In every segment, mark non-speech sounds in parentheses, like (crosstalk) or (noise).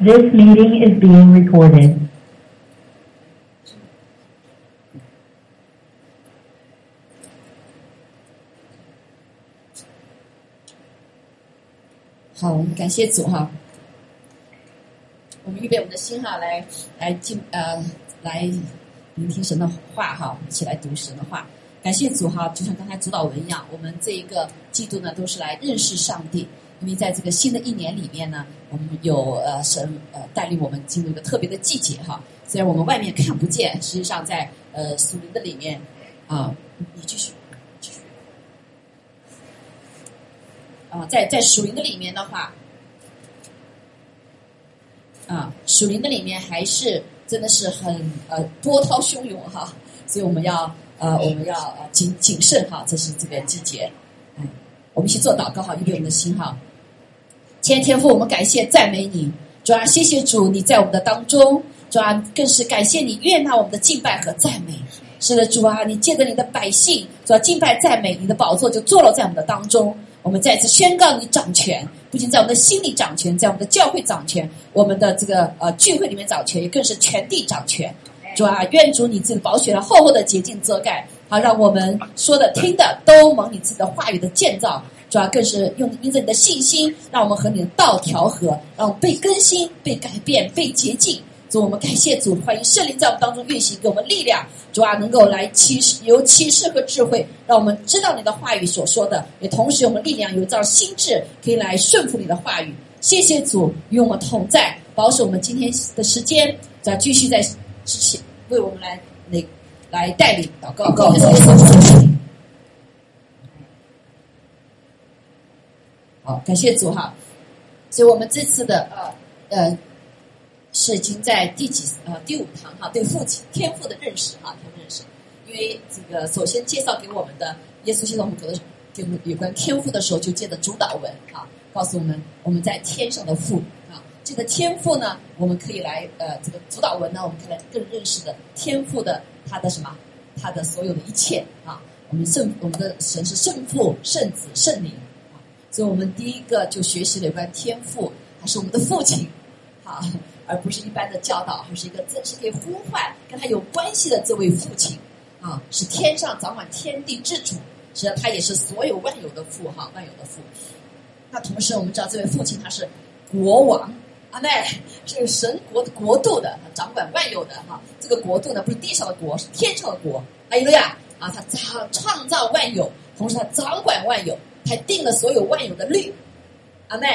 This meeting is being recorded. 好，我们感谢主哈。我们预备我们的心哈，来来进呃来聆听神的话哈，一起来读神的话。感谢主哈，就像刚才主导文一样，我们这一个季度呢都是来认识上帝。因为在这个新的一年里面呢，我们有呃神呃带领我们进入一个特别的季节哈。虽然我们外面看不见，实际上在呃属灵的里面啊，你继续继续啊，在在属灵的里面的话啊，属灵的里面还是真的是很呃波涛汹涌哈，所以我们要呃我们要谨谨慎哈，这是这个季节。哎，我们一起做祷告哈，预备我们的心哈。天天父，我们感谢赞美你，主啊，谢谢主，你在我们的当中，主啊，更是感谢你悦纳我们的敬拜和赞美。是的，主啊，你借着你的百姓，主啊，敬拜赞美，你的宝座就坐落在我们的当中。我们再次宣告你掌权，不仅在我们的心里掌权，在我们的教会掌权，我们的这个呃聚会里面掌权，也更是全地掌权。主啊，愿主你自己保血的厚厚的洁净遮盖，好让我们说的听的都蒙你自己的话语的建造。主要更是用因着你的信心，让我们和你的道调和，让我们被更新、被改变、被洁净。主，我们感谢主，欢迎圣灵在我们当中运行，给我们力量。主啊，能够来启示，有启示和智慧，让我们知道你的话语所说的，也同时我们力量有一造心智，可以来顺服你的话语。谢谢主与我们同在，保守我们今天的时间，再继续在之前为我们来来来带领祷告。好，感谢主哈。所以我们这次的呃呃是已经在第几呃第五堂哈，对父亲天赋的认识哈，天赋认识。因为这个首先介绍给我们的耶稣，现在我们读的就有关天赋的时候，就借的主导文啊，告诉我们我们在天上的父啊，这个天赋呢，我们可以来呃这个主导文呢，我们可以来更认识的天赋的他的什么，他的所有的一切啊。我们圣我们的神是圣父、圣子、圣灵。所以我们第一个就学习了有关天赋，他是我们的父亲，好，而不是一般的教导，而是一个真实可以呼唤跟他有关系的这位父亲，啊，是天上掌管天地之主，实际上他也是所有万有的父，哈，万有的父。那同时我们知道这位父亲他是国王，阿妹是神国的国度的，掌管万有的，哈，这个国度呢不是地上的国，是天上的国，阿利路亚，啊，他创创造万有，同时他掌管万有。还定了所有万有的律，阿妹，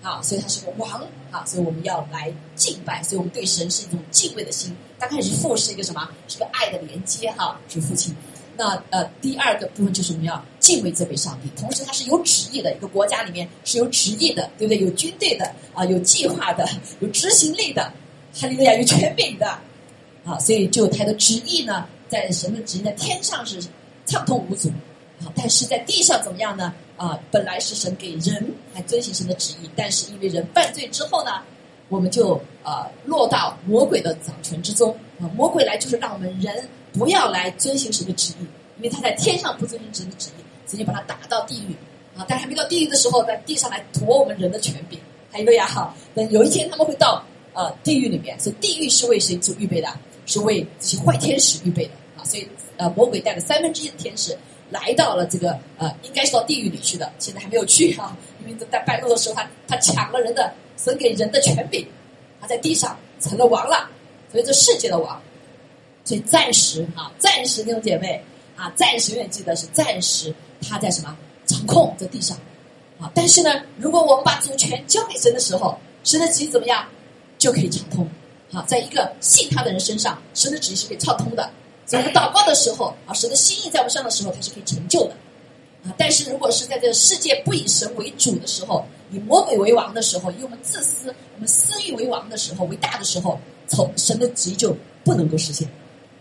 好，所以他是个王，啊，所以我们要来敬拜，所以我们对神是一种敬畏的心。刚开始父是一个什么？是个爱的连接，哈，是父亲。那呃，第二个部分就是我们要敬畏这位上帝，同时他是有旨意的，一个国家里面是有旨意的，对不对？有军队的啊，有计划的，有执行力的，哈利路亚，有权柄的，啊，所以就他的旨意呢，在神的旨意在天上是畅通无阻啊。但是在地上怎么样呢？啊，本来是神给人来遵行神的旨意，但是因为人犯罪之后呢，我们就啊落到魔鬼的掌权之中啊。魔鬼来就是让我们人不要来遵行神的旨意，因为他在天上不遵行神的旨意，直接把他打到地狱啊。但还没到地狱的时候，在地上来夺我们人的权柄，还有个呀哈。等有一天他们会到呃地狱里面，所以地狱是为谁所预备的？是为这些坏天使预备的啊。所以呃，魔鬼带了三分之一的天使。来到了这个呃，应该是到地狱里去的，现在还没有去哈，(laughs) 因为在拜路的时候，他他抢了人的神给人的权柄，他在地上成了王了，所以这世界的王，所以暂时哈，暂时那种姐妹啊，暂时永远记得是暂时他在什么掌控在地上。啊，但是呢，如果我们把主权交给神的时候，神的旨意怎么样就可以畅通，好，在一个信他的人身上，神的旨意是可以畅通的。我们祷告的时候啊，神的心意在我们上的时候，它是可以成就的啊。但是如果是在这个世界不以神为主的时候，以魔鬼为王的时候，以我们自私、我们私欲为王的时候、为大的时候，从神的旨意就不能够实现。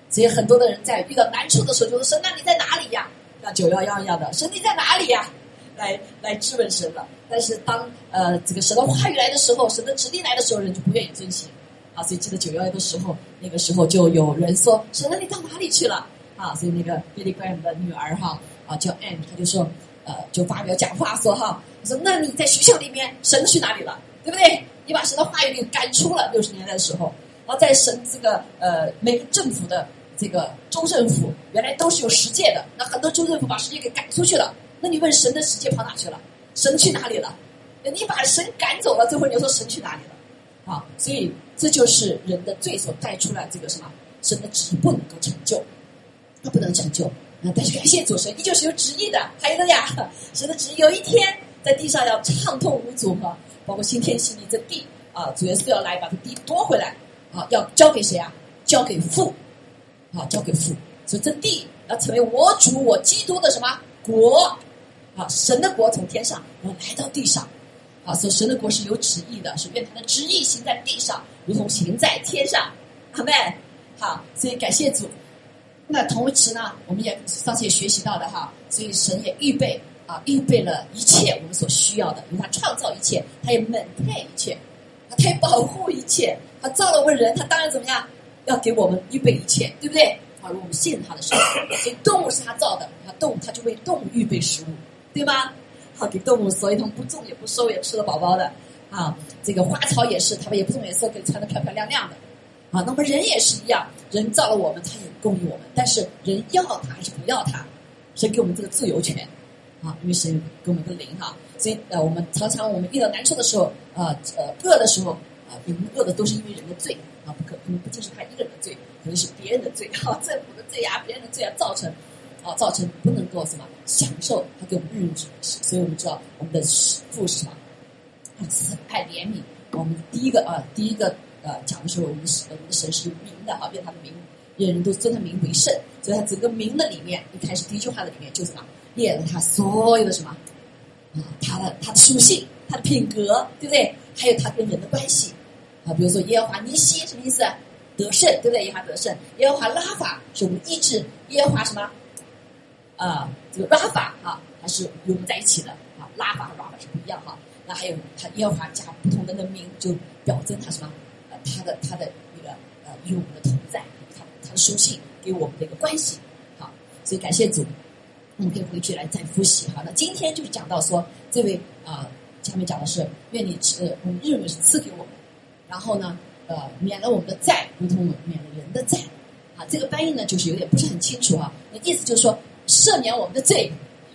所以很多的人在遇到难处的时候，就说：“神，那你在哪里呀？”像九幺幺一样的，神你在哪里呀？来来质问神了。但是当呃这个神的话语来的时候，神的指令来的时候，人就不愿意遵行。啊，所以记得九幺幺的时候，那个时候就有人说：“神啊，你到哪里去了？”啊，所以那个 Billy Graham 的女儿哈啊叫 Anne，她就说：“呃，就发表讲话说哈，说那你在学校里面，神去哪里了？对不对？你把神的话语给赶出了。六十年代的时候，然后在神这个呃每个政府的这个州政府原来都是有十诫的，那很多州政府把十诫给赶出去了。那你问神的十诫跑哪去了？神去哪里了？你把神赶走了，最后你说神去哪里了？啊，所以这就是人的罪所带出来这个什么？神的旨意不能够成就，他不能成就。啊，但是感谢主，神依旧是有旨意的。还有个呀，神的旨意有一天在地上要畅通无阻哈，包括新天新地这地啊，主耶稣要来把这地夺回来啊，要交给谁啊？交给父啊，交给父。所以这地要成为我主我基督的什么国啊？神的国从天上要来到地上。啊，所以神的国是有旨意的，是愿他的旨意行在地上，如同行在天上。阿妹，好，所以感谢主。那同时呢，我们也上次也学习到的哈，所以神也预备啊，预备了一切我们所需要的，因为他创造一切，他也 maintain 一切，他也保护一切，他造了我们人，他当然怎么样，要给我们预备一切，对不对？啊，如果我们信他的神，所以动物是他造的，他动物他就为动物预备食物，对吗？给动物，所以他们不种也不收，也吃了饱饱的。啊，这个花草也是，他们也不种也是，给穿得漂漂亮亮的。啊，那么人也是一样，人造了我们，他也供应我们，但是人要他还是不要他？神给我们这个自由权，啊，因为神给我们个灵哈，所以呃，我们常常我们遇到难处的时候，呃呃饿的时候，啊，我们饿的都是因为人的罪，啊，不可可能不仅是他一个人的罪，可能是别人的罪，(laughs) 哈，政府的罪啊，别人的罪啊，造成。啊，造成不能够什么享受他给我们日用之食，所以我们知道我们的父是什么？慈爱怜悯。我们第一个啊，第一个呃讲的时候，我们是我们的神是有名的啊，愿他的名，愿人都尊他名为圣。所以他整个名的里面，一开始第一句话的里面就什么，列了他所有的什么啊，他的他的属性，他的品格，对不对？还有他跟人的关系啊，比如说耶和华尼西什么意思？得胜，对不对？耶和华得胜，耶和华拉法是我们医治，耶和华什么？啊，这个拉法啊，还是与我们在一起的啊，拉法和拉法是不一样哈。那还有他耶和华加不同的人的名，就表征他什么？呃，他的他的那个呃与我们的同在，他他的属性给我们的一个关系。好，所以感谢主，我们可以回去来再复习哈。那今天就是讲到说，这位啊，下面讲的是愿你赐，我们认为是赐给我们，然后呢，呃，免了我们的债，如同免了人的债。啊，这个翻译呢，就是有点不是很清楚啊。那意思就是说。赦免我们的罪，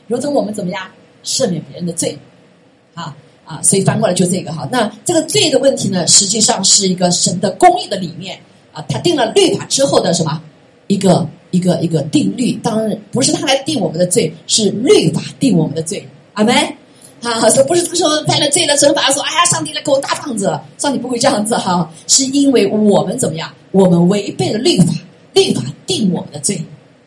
如同我们怎么样赦免别人的罪，啊啊，所以翻过来就这个哈。那这个罪的问题呢，实际上是一个神的公义的理念啊。他定了律法之后的什么一个一个一个定律，当然不是他来定我们的罪，是律法定我们的罪。阿门。啊，说不是他说犯了罪了，神法说哎呀，上帝来给我大棒子，上帝不会这样子哈，是因为我们怎么样，我们违背了律法，律法定我们的罪。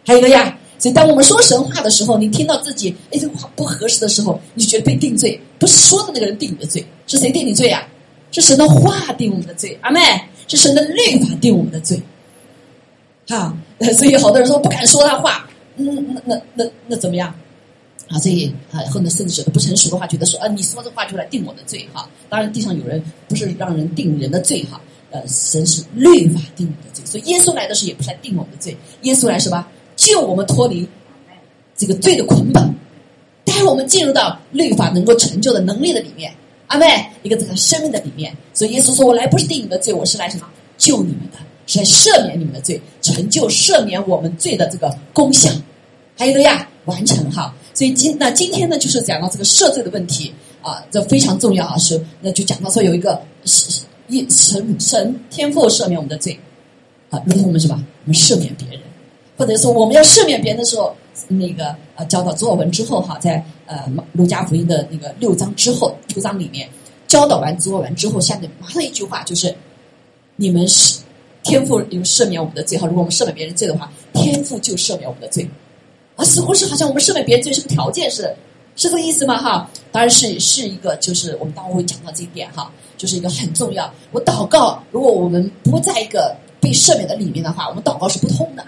还有个呀。所以，当我们说神话的时候，你听到自己哎这话不合适的时候，你觉得被定罪。不是说的那个人定你的罪，是谁定你罪啊？是神的话定我们的罪。阿妹，是神的律法定我们的罪。哈，(laughs) 所以好多人说不敢说他话，嗯，那那那那怎么样？啊，所以啊，后面甚至有的不成熟的话，觉得说啊，你说这话就来定我的罪哈。当然，地上有人不是让人定人的罪哈，呃，神是律法定我们的罪。所以耶稣来的时候也不是来定我们的罪，耶稣来是吧？救我们脱离这个罪的捆绑，带我们进入到律法能够成就的能力的里面。阿妹，一个这个生命的里面。所以耶稣说：“我来不是定你们的罪，我是来什么救你们的，是来赦免你们的罪，成就赦免我们罪的这个功效。”还有个呀，完成哈。所以今那今天呢，就是讲到这个赦罪的问题啊，这非常重要啊。是那就讲到说有一个一神神天赋赦免我们的罪啊，如同我们什么，我们赦免别人。或者说我们要赦免别人的时候，那个呃教导作文之后哈，在呃路加福音的那个六章之后六章里面教导完作文之后，下面马上一句话就是：你们是天父有赦免我们的罪哈，如果我们赦免别人罪的话，天赋就赦免我们的罪。啊，似乎是好像我们赦免别人罪是个条件似的，是这个意思吗？哈，当然是是一个，就是我们待会会讲到这一点哈，就是一个很重要。我祷告，如果我们不在一个被赦免的里面的话，我们祷告是不通的。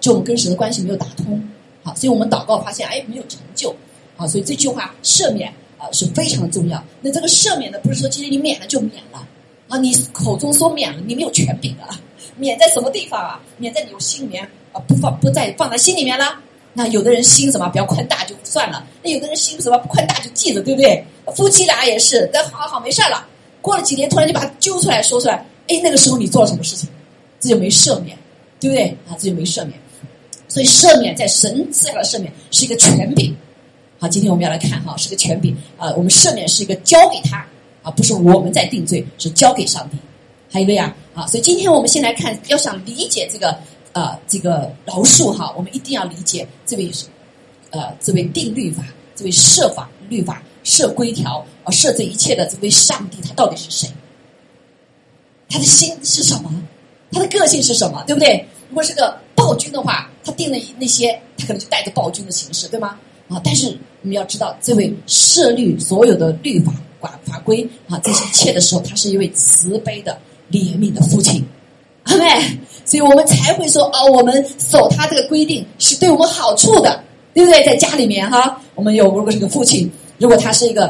就我们跟神的关系没有打通，好，所以我们祷告发现，哎，没有成就，好，所以这句话赦免啊是非常的重要。那这个赦免呢，不是说今天你免了就免了啊，你口中说免了，你没有权柄啊。免在什么地方啊？免在你心里面啊，不放不再放在心里面了。那有的人心什么比较宽大就算了，那有的人心什么不宽大就记着，对不对？夫妻俩也是，那好好没事了。过了几年，突然就把他揪出来说出来，哎，那个时候你做了什么事情？这就没赦免，对不对？啊，这就没赦免。所以赦免在神赐下的赦免是一个权柄。好，今天我们要来看哈，是个权柄啊。我们赦免是一个交给他啊，不是我们在定罪，是交给上帝。还有一个呀啊，所以今天我们先来看，要想理解这个呃这个饶恕哈，我们一定要理解这位呃这位定律法、这位设法律法、设规条啊、设这一切的这位上帝，他到底是谁？他的心是什么？他的个性是什么？对不对？如果是个暴君的话，他定了那些，他可能就带着暴君的形式，对吗？啊！但是我们要知道，这位设律所有的律法法法规啊，这些一切的时候，他是一位慈悲的、怜悯的父亲，阿妹。所以我们才会说，哦，我们守他这个规定是对我们好处的，对不对？在家里面哈，我们有如果是个父亲，如果他是一个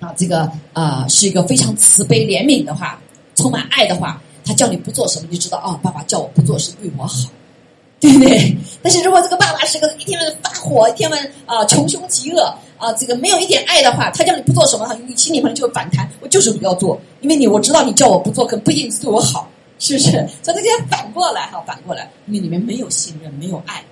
啊，这个啊，是一个非常慈悲怜悯的话，充满爱的话。他叫你不做什么，你就知道啊，爸爸叫我不做是为我好，对不对？(laughs) 但是如果这个爸爸是个一天晚发火，一天晚啊穷凶极恶啊，这个没有一点爱的话，他叫你不做什么，你心里可能就会反弹。我就是不要做，因为你我知道你叫我不做，可不一定是对我好，是不是？(laughs) 所以这个反过来哈，反过来，因为里面没有信任，没有爱。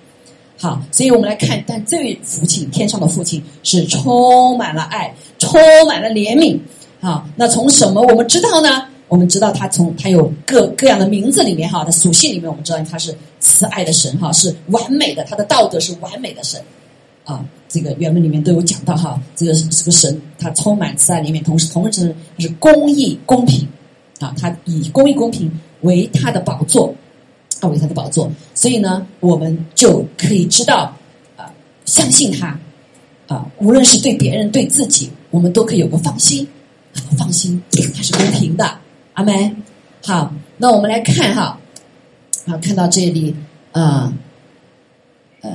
好，所以我们来看，但这位父亲，天上的父亲是充满了爱，充满了怜悯。好，那从什么我们知道呢？我们知道他从他有各各样的名字里面哈，他属性里面我们知道他是慈爱的神哈，是完美的，他的道德是完美的神啊。这个原文里面都有讲到哈，这个这个神，他充满慈爱里面，同时同时他是公义公平啊，他以公义公平为他的宝座啊，为他的宝座，所以呢，我们就可以知道啊，相信他啊，无论是对别人对自己，我们都可以有个放心，放心他是公平的。阿门。好，那我们来看哈，好，看到这里，呃，呃，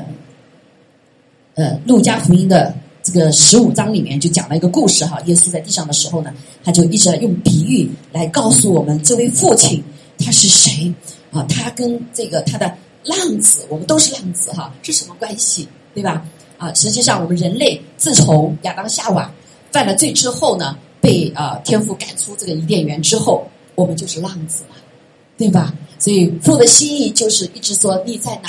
呃，路加福音的这个十五章里面就讲了一个故事哈。耶稣在地上的时候呢，他就一直用比喻来告诉我们，这位父亲他是谁啊？他跟这个他的浪子，我们都是浪子哈，是什么关系？对吧？啊，实际上我们人类自从亚当夏娃犯了罪之后呢？被啊天父赶出这个伊甸园之后，我们就是浪子了，对吧？所以父的心意就是一直说你在哪，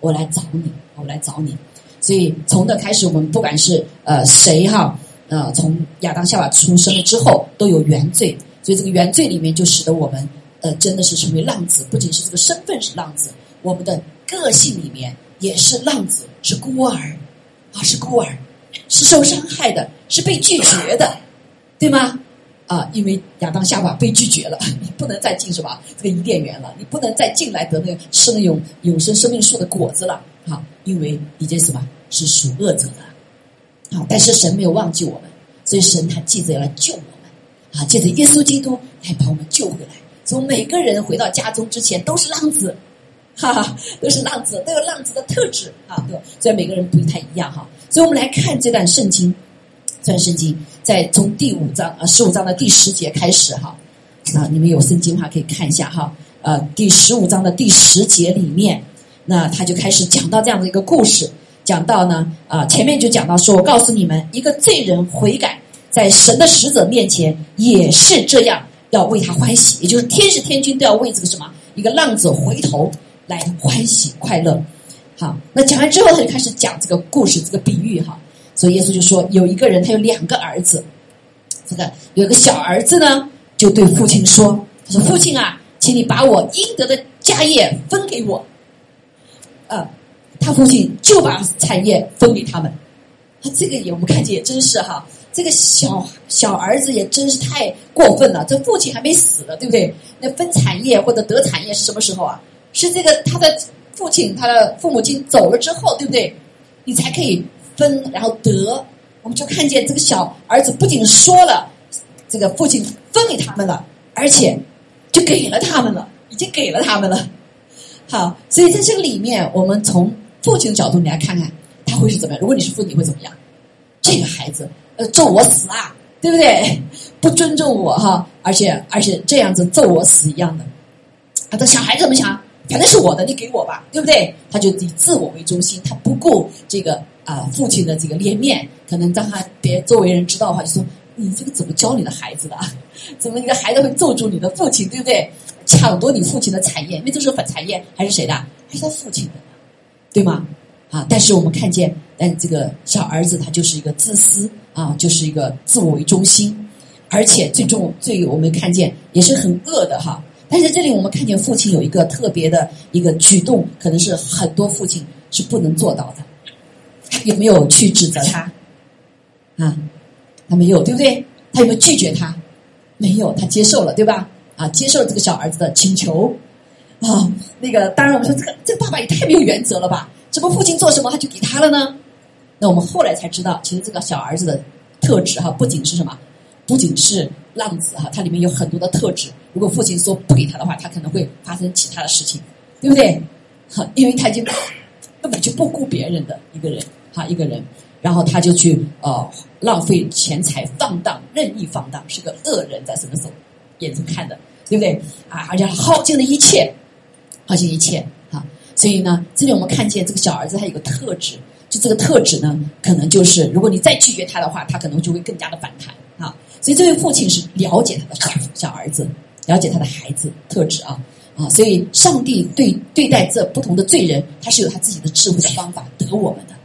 我来找你，我来找你。所以从那开始，我们不管是呃谁哈，呃从亚当夏娃出生了之后，都有原罪。所以这个原罪里面就使得我们呃真的是成为浪子，不仅是这个身份是浪子，我们的个性里面也是浪子，是孤儿啊，是孤儿，是受伤害的，是被拒绝的。对吗？啊，因为亚当夏娃被拒绝了，你不能再进什么这个伊甸园了，你不能再进来得那个吃那永永生生命树的果子了，啊，因为你这什么是属恶者的，好，但是神没有忘记我们，所以神他记着要来救我们，啊，借着耶稣基督来把我们救回来。从每个人回到家中之前都是浪子，哈哈，都是浪子，都有浪子的特质啊，对，所以每个人不太一样哈。所以我们来看这段圣经。这段圣经在从第五章啊十五章的第十节开始哈啊，你们有圣经的话可以看一下哈呃第十五章的第十节里面，那他就开始讲到这样的一个故事，讲到呢啊前面就讲到说，我告诉你们，一个罪人悔改，在神的使者面前也是这样，要为他欢喜，也就是天使天君都要为这个什么一个浪子回头来欢喜快乐。好，那讲完之后他就开始讲这个故事，这个比喻哈。所以耶稣就说，有一个人他有两个儿子，这个有个小儿子呢，就对父亲说：“他说父亲啊，请你把我应得的家业分给我。”呃，他父亲就把产业分给他们。他这个也我们看见也真是哈，这个小小儿子也真是太过分了。这父亲还没死呢，对不对？那分产业或者得产业是什么时候啊？是这个他的父亲他的父母亲走了之后，对不对？你才可以。分，然后得，我们就看见这个小儿子不仅说了这个父亲分给他们了，而且就给了他们了，已经给了他们了。好，所以在这个里面，我们从父亲的角度你来看看，他会是怎么样？如果你是父亲，会怎么样？这个孩子，呃，咒我死啊，对不对？不尊重我哈，而且而且这样子咒我死一样的。啊，这小孩子怎么想？反正是我的，你给我吧，对不对？他就以自我为中心，他不顾这个。啊，父亲的这个脸面，可能让他别周围人知道的话，就说你这个怎么教你的孩子的，(laughs) 怎么你的孩子会咒住你的父亲，对不对？抢夺你父亲的产业，那都是反产业还是谁的？还是他父亲的，对吗？啊！但是我们看见，但这个小儿子他就是一个自私啊，就是一个自我为中心，而且最终最我们看见也是很恶的哈。但是这里我们看见父亲有一个特别的一个举动，可能是很多父亲是不能做到的。他有没有去指责他？啊，他没有，对不对？他有没有拒绝他？没有，他接受了，对吧？啊，接受了这个小儿子的请求。啊，那个当然我们说这个这个爸爸也太没有原则了吧？怎么父亲做什么他就给他了呢？那我们后来才知道，其实这个小儿子的特质哈，不仅是什么，不仅是浪子哈，他里面有很多的特质。如果父亲说不给他的话，他可能会发生其他的事情，对不对？哈，因为他已经根本就不顾别人的一个人他，一个人，然后他就去呃浪费钱财、放荡、任意放荡，是个恶人，在什么时候眼中看的，对不对？啊，而且耗尽了一切。耗尽一切啊！所以呢，这里我们看见这个小儿子他有个特质，就这个特质呢，可能就是如果你再拒绝他的话，他可能就会更加的反弹啊。所以这位父亲是了解他的小儿子，了解他的孩子特质啊啊！所以上帝对对待这不同的罪人，他是有他自己的智慧的方法得我们的，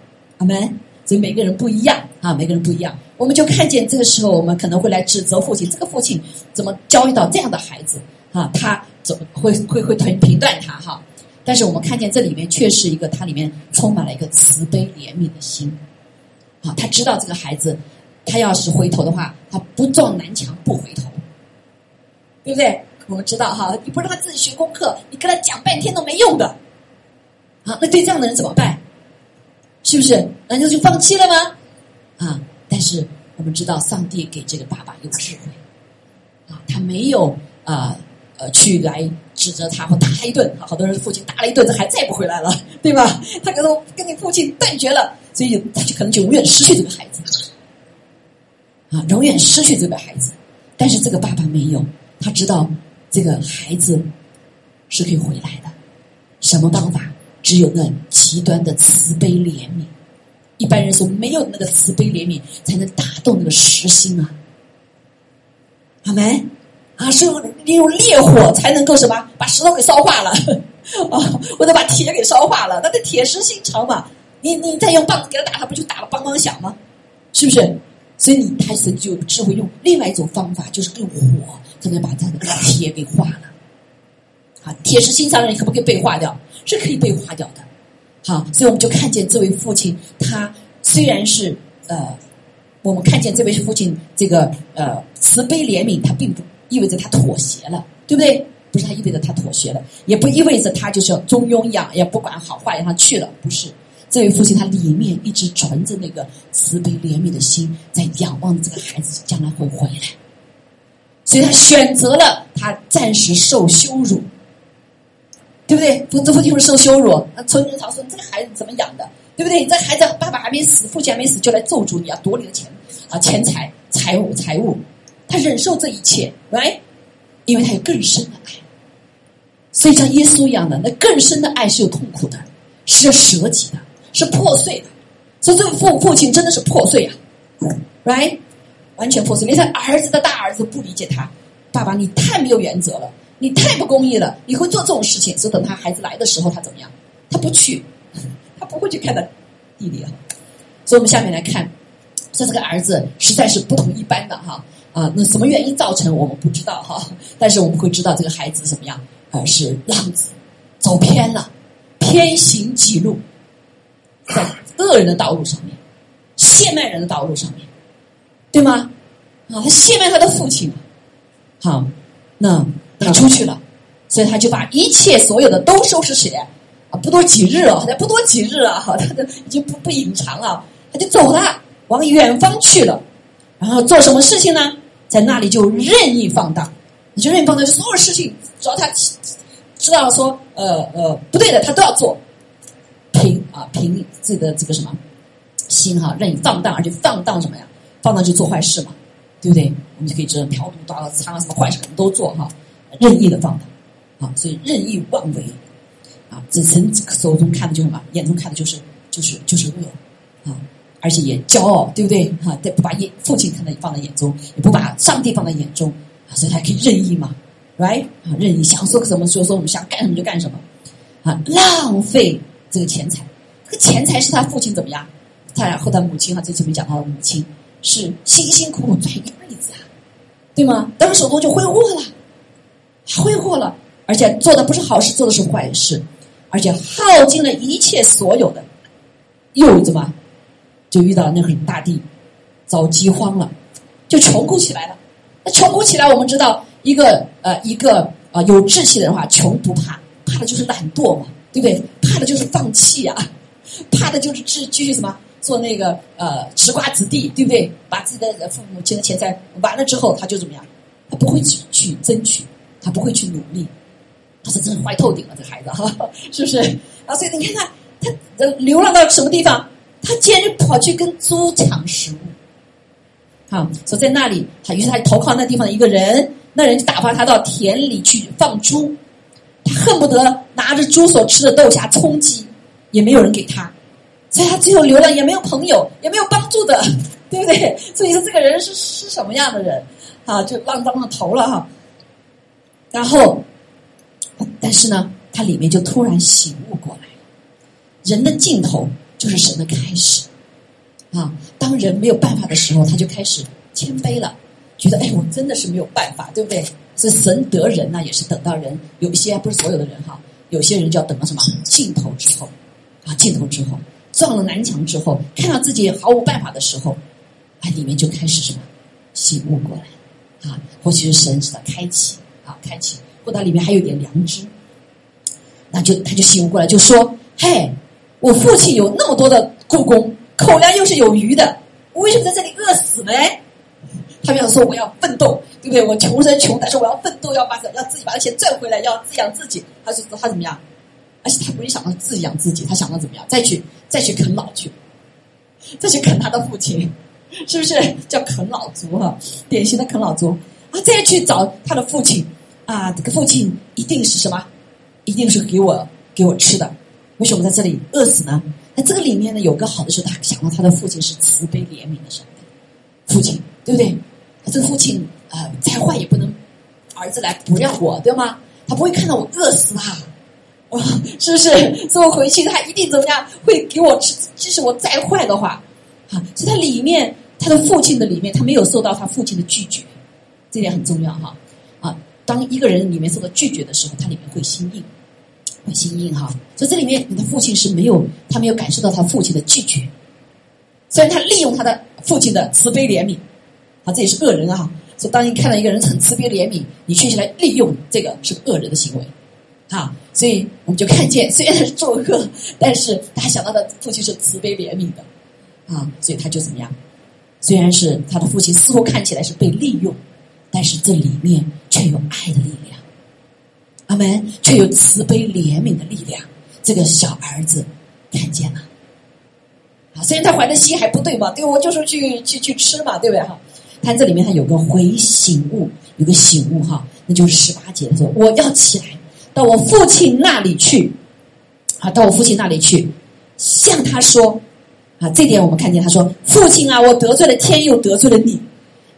阿门。所以每个人不一样啊，每个人不一样，我们就看见这个时候，我们可能会来指责父亲，这个父亲怎么教育到这样的孩子啊？他。怎么会会会评评断他哈？但是我们看见这里面却是一个，它里面充满了一个慈悲怜悯的心。好，他知道这个孩子，他要是回头的话，他不撞南墙不回头，对不对？我们知道哈，你不让他自己学功课，你跟他讲半天都没用的。啊，那对这样的人怎么办？是不是？难道就放弃了吗？啊！但是我们知道，上帝给这个爸爸有智慧，啊，他没有啊。呃，去来指责他或打他一顿，好多人父亲打了一顿，这孩子再也不回来了，(laughs) 对吧？他可能跟你父亲断绝了，所以他就可能就永远失去这个孩子，啊，永远失去这个孩子。但是这个爸爸没有，他知道这个孩子是可以回来的。什么方法？只有那极端的慈悲怜悯。一般人说没有那个慈悲怜悯，才能打动那个实心啊。阿门。啊，是用利用烈火才能够什么把石头给烧化了啊，(laughs) 我得把铁给烧化了？那得铁石心肠嘛。你你再用棒子给他打，他不就打了梆梆响吗？是不是？所以你他是就智慧，用另外一种方法，就是用火，才能把他的铁给化了。啊，铁石心肠的人可不可以被化掉？是可以被化掉的。好，所以我们就看见这位父亲，他虽然是呃，我们看见这位父亲这个呃慈悲怜悯，他并不。意味着他妥协了，对不对？不是他意味着他妥协了，也不意味着他就是中庸养，也不管好坏让他去了。不是，这位父亲他里面一直存着那个慈悲怜悯的心，在仰望这个孩子将来会回来，所以他选择了他暂时受羞辱，对不对？否则父亲会受羞辱。那村人常说：“你这个孩子怎么养的？对不对？这孩子爸爸还没死，父亲还没死，就来咒诅你啊，夺你的钱啊，钱财、财物、财物。”他忍受这一切，right？因为他有更深的爱，所以像耶稣一样的，那更深的爱是有痛苦的，是要舍己的，是破碎的。所以这个父父亲真的是破碎啊，right？完全破碎。连他儿子的大儿子不理解他，爸爸你太没有原则了，你太不公义了，你会做这种事情。所以等他孩子来的时候，他怎么样？他不去，他不会去看他弟弟啊。所以我们下面来看，说这个儿子实在是不同一般的哈。啊，那什么原因造成我们不知道哈，但是我们会知道这个孩子怎么样啊？是浪子，走偏了，偏行己路，在恶人的道路上面，陷卖人的道路上面，对吗？啊，他陷卖他的父亲，好，那他出去了，所以他就把一切所有的都收拾起来。啊，不多几日哦，才不多几日啊，哈，他的已经不不隐藏了，他就走了，往远方去了，然后做什么事情呢？在那里就任意放荡，你就任意放荡，就所有事情，只要他知道说，呃呃不对的，他都要做，凭啊凭自己的这个什么心哈，任意放荡，而且放荡什么呀？放荡就做坏事嘛，对不对？我们就可以知道嫖赌盗娼什么坏事都做哈，任意的放荡啊，所以任意妄为啊，这从手中看的就是什么？眼中看的就是就是就是恶啊。而且也骄傲，对不对？哈，不把眼父亲看在放在眼中，也不把上帝放在眼中，所以他可以任意嘛，right 啊，任意想说什么说说，我们想干什么就干什么，啊，浪费这个钱财，这个钱财是他父亲怎么样？他然后他母亲哈，这次没讲到母亲是辛辛苦苦赚一辈子啊，对吗？当手中就挥霍了，挥霍了，而且做的不是好事，做的是坏事，而且耗尽了一切所有的，又怎么就遇到那很大地遭饥荒了，就穷苦起来了。那穷苦起来，我们知道一个呃一个啊有志气的人话，穷不怕，怕的就是懒惰嘛，对不对？怕的就是放弃呀，(laughs) 怕的就是继继续什么做那个呃吃瓜子弟，对不对？把自己的父母亲的钱财完了之后，他就怎么样？他不会去去争取，他不会去努力，他是真是坏透顶了，这孩子哈，是不是？啊，所以你看他他流浪到什么地方？他竟然跑去跟猪抢食物。啊，所以在那里，他于是他投靠那地方的一个人，那人就打发他到田里去放猪，他恨不得拿着猪所吃的豆荚充饥，也没有人给他，所以他最后流浪也没有朋友，也没有帮助的，(laughs) 对不对？所以说这个人是是什么样的人啊？就浪当了头了哈。然后，但是呢，他里面就突然醒悟过来，人的尽头就是神的开始。啊，当人没有办法的时候，他就开始谦卑了，觉得哎，我真的是没有办法，对不对？所以神得人呢，也是等到人有一些不是所有的人哈，有些人就要等到什么尽头之后，啊，尽头之后。撞了南墙之后，看到自己毫无办法的时候，啊，里面就开始什么？醒悟过来，啊，或许是神使他开启，啊，开启，或者里面还有点良知，那就他就醒悟过来，就说，嘿，我父亲有那么多的故宫。口粮又是有余的，我为什么在这里饿死呢？他们要说我要奋斗，对不对？我穷生穷，但是我要奋斗，要把要自己把钱赚回来，要滋养自己。他说他怎么样？而且他不是想到自养自己，他想到怎么样？再去再去啃老去，再去啃他的父亲，是不是叫啃老族哈？典型的啃老族啊！再去找他的父亲啊！这个父亲一定是什么？一定是给我给我吃的。为什么在这里饿死呢？那这个里面呢，有个好的是，他想到他的父亲是慈悲怜悯的神，父亲对不对？这个父亲啊，再坏也不能儿子来不要我，对吗？他不会看到我饿死啊，哇，是不是？所以我回去他一定怎么样？会给我吃，即使我再坏的话，啊，所以他里面他的父亲的里面，他没有受到他父亲的拒绝，这点很重要哈。啊，当一个人里面受到拒绝的时候，他里面会心硬。会心硬哈，所以这里面你的父亲是没有，他没有感受到他父亲的拒绝，虽然他利用他的父亲的慈悲怜悯，啊，这也是恶人啊。所以当你看到一个人很慈悲怜悯，你却来利用这个是恶人的行为，啊，所以我们就看见虽然是作恶，但是他想到的父亲是慈悲怜悯的，啊，所以他就怎么样？虽然是他的父亲似乎看起来是被利用，但是这里面却有爱的力量。阿门却有慈悲怜悯的力量。这个小儿子看见了啊，虽然他怀的心还不对嘛，对我就是去去去吃嘛，对不对哈？他这里面他有个回醒悟，有个醒悟哈，那就是十八节说：“我要起来到我父亲那里去，啊，到我父亲那里去，向他说啊。”这点我们看见他说：“父亲啊，我得罪了天，又得罪了你。”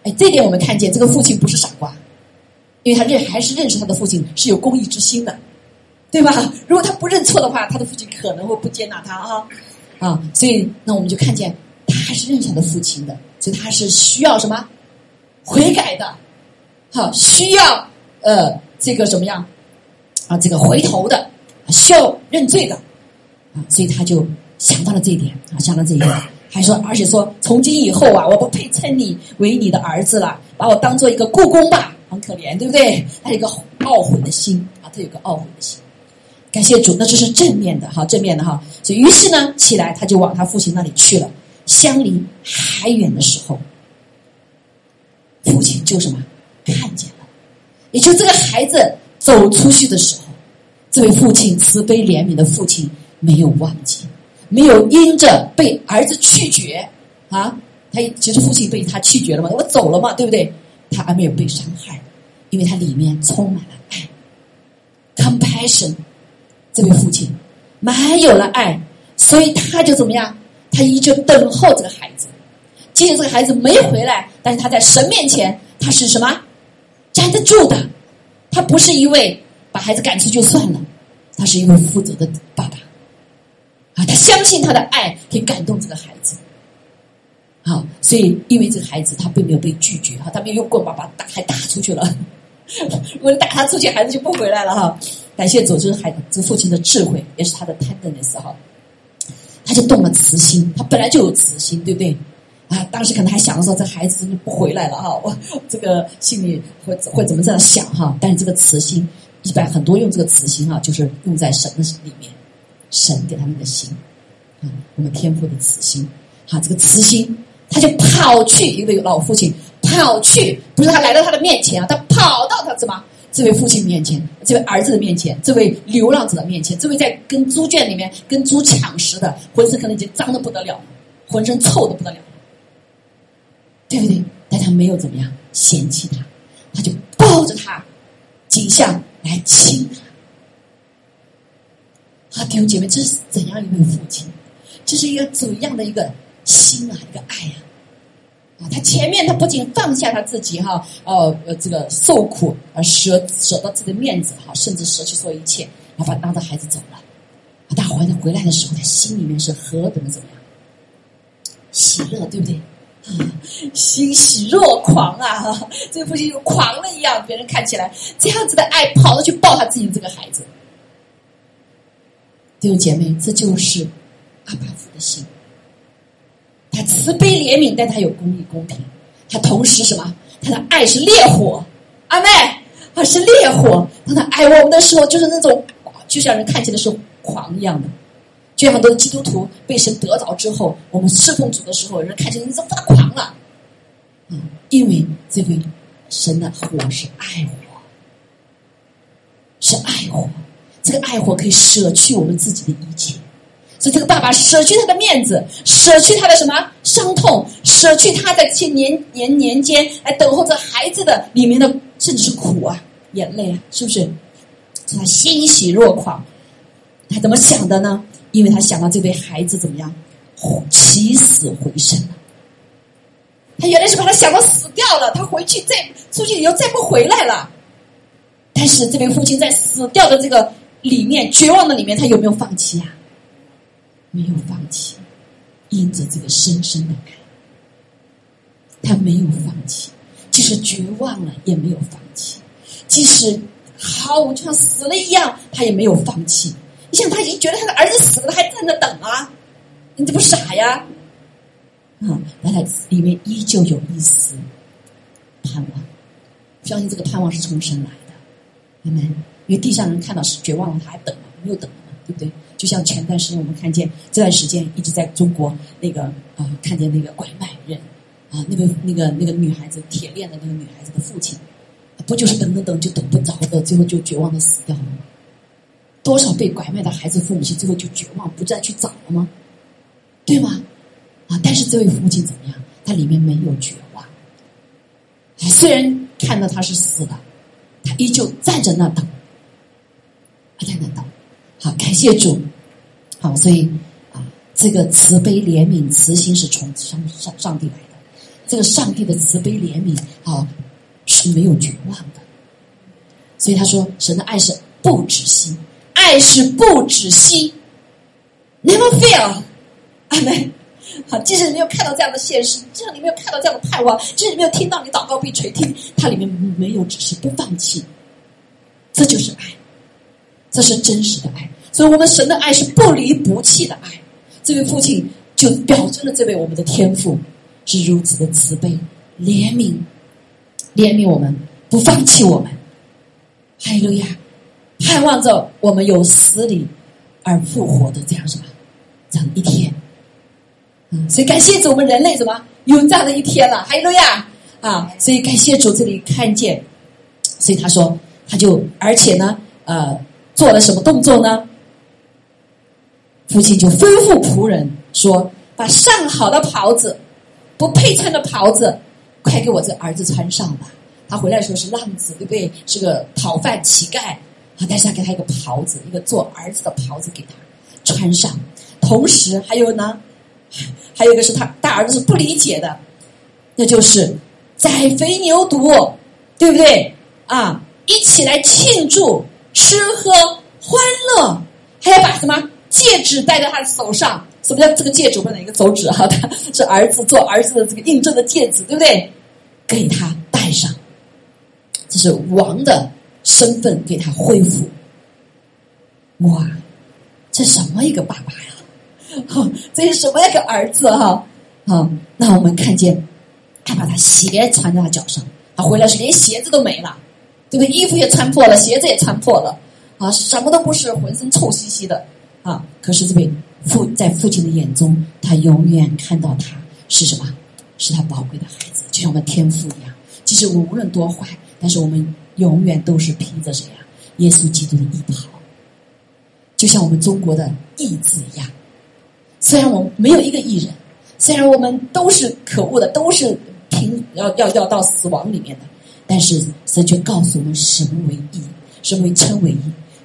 哎，这点我们看见这个父亲不是傻瓜。因为他认还是认识他的父亲是有公益之心的，对吧？如果他不认错的话，他的父亲可能会不接纳他啊啊！所以那我们就看见他还是认识他的父亲的，所以他是需要什么悔改的，好需要呃这个什么样啊这个回头的，需要认罪的啊！所以他就想到了这一点啊，想到这一点，还说而且说从今以后啊，我不配称你为你的儿子了，把我当做一个故宫吧。很可怜，对不对？他有一个懊悔的心啊，他有个懊悔的心。感谢主，那这是正面的哈，正面的哈。所以，于是呢，起来他就往他父亲那里去了。相离还远的时候，父亲就什么看见了，也就这个孩子走出去的时候，这位父亲慈悲怜悯的父亲没有忘记，没有因着被儿子拒绝啊，他其实父亲被他拒绝了嘛，我走了嘛，对不对？他还没有被伤害，因为他里面充满了爱，compassion。这位父亲满有了爱，所以他就怎么样？他依旧等候这个孩子。即使这个孩子没回来，但是他在神面前，他是什么？站得住的。他不是一位把孩子赶出去就算了，他是一位负责的爸爸啊！他相信他的爱可以感动这个孩子。好，所以因为这个孩子他并没有被拒绝哈，他没有用棍棒把打还打出去了。如果你打他出去，孩子就不回来了哈。感谢主，这是孩子这父亲的智慧，也是他的 tenderness 哈。他就动了慈心，他本来就有慈心，对不对？啊，当时可能还想着说这孩子不回来了哈，我这个心里会会怎么这样想哈？但是这个慈心，一般很多用这个慈心哈，就是用在神的里面，神给他们的心啊，我们天赋的慈心，好，这个慈心，他就跑去一位老父亲，跑去，不是他来到他的面前啊，他跑到他什么？这位父亲面前，这位儿子的面前，这位流浪者的面前，这位在跟猪圈里面跟猪抢食的，浑身可能已经脏的不得了，浑身臭的不得了。对不对？但他没有怎么样嫌弃他，他就抱着他，景象来亲他。啊，弟兄姐妹，这是怎样一位父亲？这是一个怎样的一个心啊，一个爱啊！啊，他前面他不仅放下他自己哈，呃呃，这个受苦而舍舍到自己的面子哈，甚至舍弃所有一切，然后当着孩子走了。他回来回来的时候，他心里面是何等的怎么样？喜乐，对不对？啊欣喜若狂啊！这个父亲就狂了一样，别人看起来这样子的爱，跑着去抱他自己这个孩子。弟兄姐妹，这就是阿爸父的心。他慈悲怜悯，但他有公义公平。他同时什么？他的爱是烈火，阿妹，他是烈火。当他爱我们的时候，就是那种就像人看起来是狂一样的。就像很多基督徒被神得着之后，我们侍奉主的时候，人看见你怎么发狂了？嗯，因为这位神的火是爱火，是爱火。这个爱火可以舍去我们自己的一切，所以这个爸爸舍去他的面子，舍去他的什么伤痛，舍去他在这些年年年间来等候着孩子的里面的甚至是苦啊、眼泪啊，是不是？他欣喜若狂，他怎么想的呢？因为他想到这对孩子怎么样起死回生了，他原来是把他想到死掉了，他回去再出去以后再不回来了。但是这位父亲在死掉的这个里面绝望的里面，他有没有放弃呀？没有放弃，因着这个深深的爱，他没有放弃，即使绝望了也没有放弃，即使好像死了一样，他也没有放弃。你想，他已经觉得他的儿子死了，他还站着等啊？你这不傻呀？啊，但他里面依旧有一丝盼望，相信这个盼望是从神来的，明白？因为地上人看到是绝望了，他还等吗？没有等了，对不对？就像前段时间我们看见这段时间一直在中国那个啊，看见那个拐卖人啊，那个那个那个女孩子铁链的那个女孩子的父亲，不就是等等等就等不着的，最后就绝望的死掉了吗？多少被拐卖的孩子父母亲最后就绝望，不再去找了吗？对吗？啊！但是这位父亲怎么样？他里面没有绝望。虽然看到他是死的，他依旧站在那等，在那等。好，感谢主。好，所以啊，这个慈悲怜悯慈心是从上上上帝来的。这个上帝的慈悲怜悯啊是没有绝望的。所以他说，神的爱是不止息。爱是不止息，never fail，阿门。好，即使你没有看到这样的现实，即使你没有看到这样的盼望，即使你没有听到你祷告被垂听，它里面没有只是不放弃，这就是爱，这是真实的爱。所以，我们神的爱是不离不弃的爱。这位父亲就表征了这位我们的天赋是如此的慈悲、怜悯、怜悯我们，不放弃我们。哈利路亚。盼望着我们有死里而复活的这样什么这样一天，嗯，所以感谢主，我们人类什么有这样的一天了，还有呀啊，所以感谢主这里看见，所以他说他就而且呢呃做了什么动作呢？父亲就吩咐仆人说：“把上好的袍子，不配穿的袍子，快给我这儿子穿上吧。他回来的时候是浪子，对不对？是个讨饭乞丐。”啊！但是他给他一个袍子，一个做儿子的袍子给他穿上。同时还有呢，还有一个是他大儿子是不理解的，那就是宰肥牛犊，对不对？啊，一起来庆祝、吃喝、欢乐，还要把什么戒指戴在他的手上？什么叫这个戒指？不是哪个手指哈，他 (laughs) 是儿子做儿子的这个印证的戒指，对不对？给他戴上，这是王的身份给他恢复。哇，这什么一个爸爸呀？哈，(laughs) 这是什么一个儿子哈？好，那我们看见他把他鞋穿在他脚上，他回来是连鞋子都没了，这个？衣服也穿破了，鞋子也穿破了，啊，什么都不是，浑身臭兮兮的啊！可是这位父在父亲的眼中，他永远看到他是什么？是他宝贵的孩子，就像我们天父一样。即使我无论多坏，但是我们永远都是披着谁呀？耶稣基督的衣袍，就像我们中国的义字一样。虽然我们没有一个艺人。虽然我们都是可恶的，都是平要要要到死亡里面的，但是神却告诉我们：神为义，神为称为义。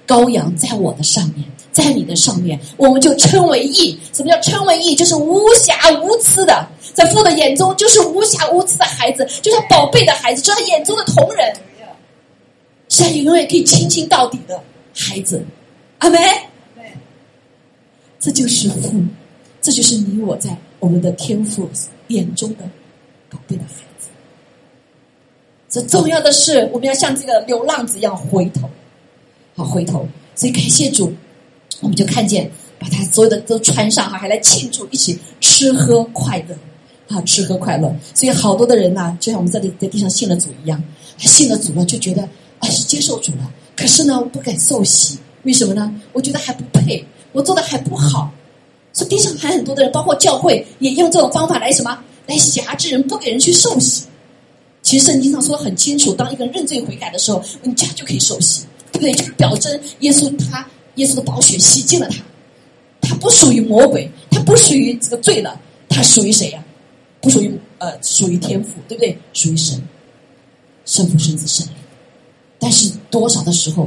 羔羊在我的上面，在你的上面，我们就称为义。什么叫称为义？就是无瑕无疵的，在父的眼中就是无瑕无疵的孩子，就是宝贝的孩子，就是他眼中的同人，是他永远可以亲亲到底的孩子。阿门。这就是父，这就是你我在。我们的天赋眼中的宝贝的孩子，重要的是，我们要像这个流浪子一样回头，好回头。所以感谢主，我们就看见把他所有的都穿上哈，还来庆祝，一起吃喝快乐，啊，吃喝快乐。所以好多的人呐，就像我们这里在地上信了主一样，他信了主了，就觉得啊是接受主了，可是呢不敢受洗，为什么呢？我觉得还不配，我做的还不好。说地上还很多的人，包括教会，也用这种方法来什么来辖制人，不给人去受洗。其实圣经上说的很清楚，当一个人认罪悔改的时候，你家就可以受洗，对不对？就是表征耶稣他耶稣的宝血洗净了他，他不属于魔鬼，他不属于这个罪了，他属于谁呀？不属于呃，属于天赋，对不对？属于神，圣父、圣子、圣灵。但是多少的时候？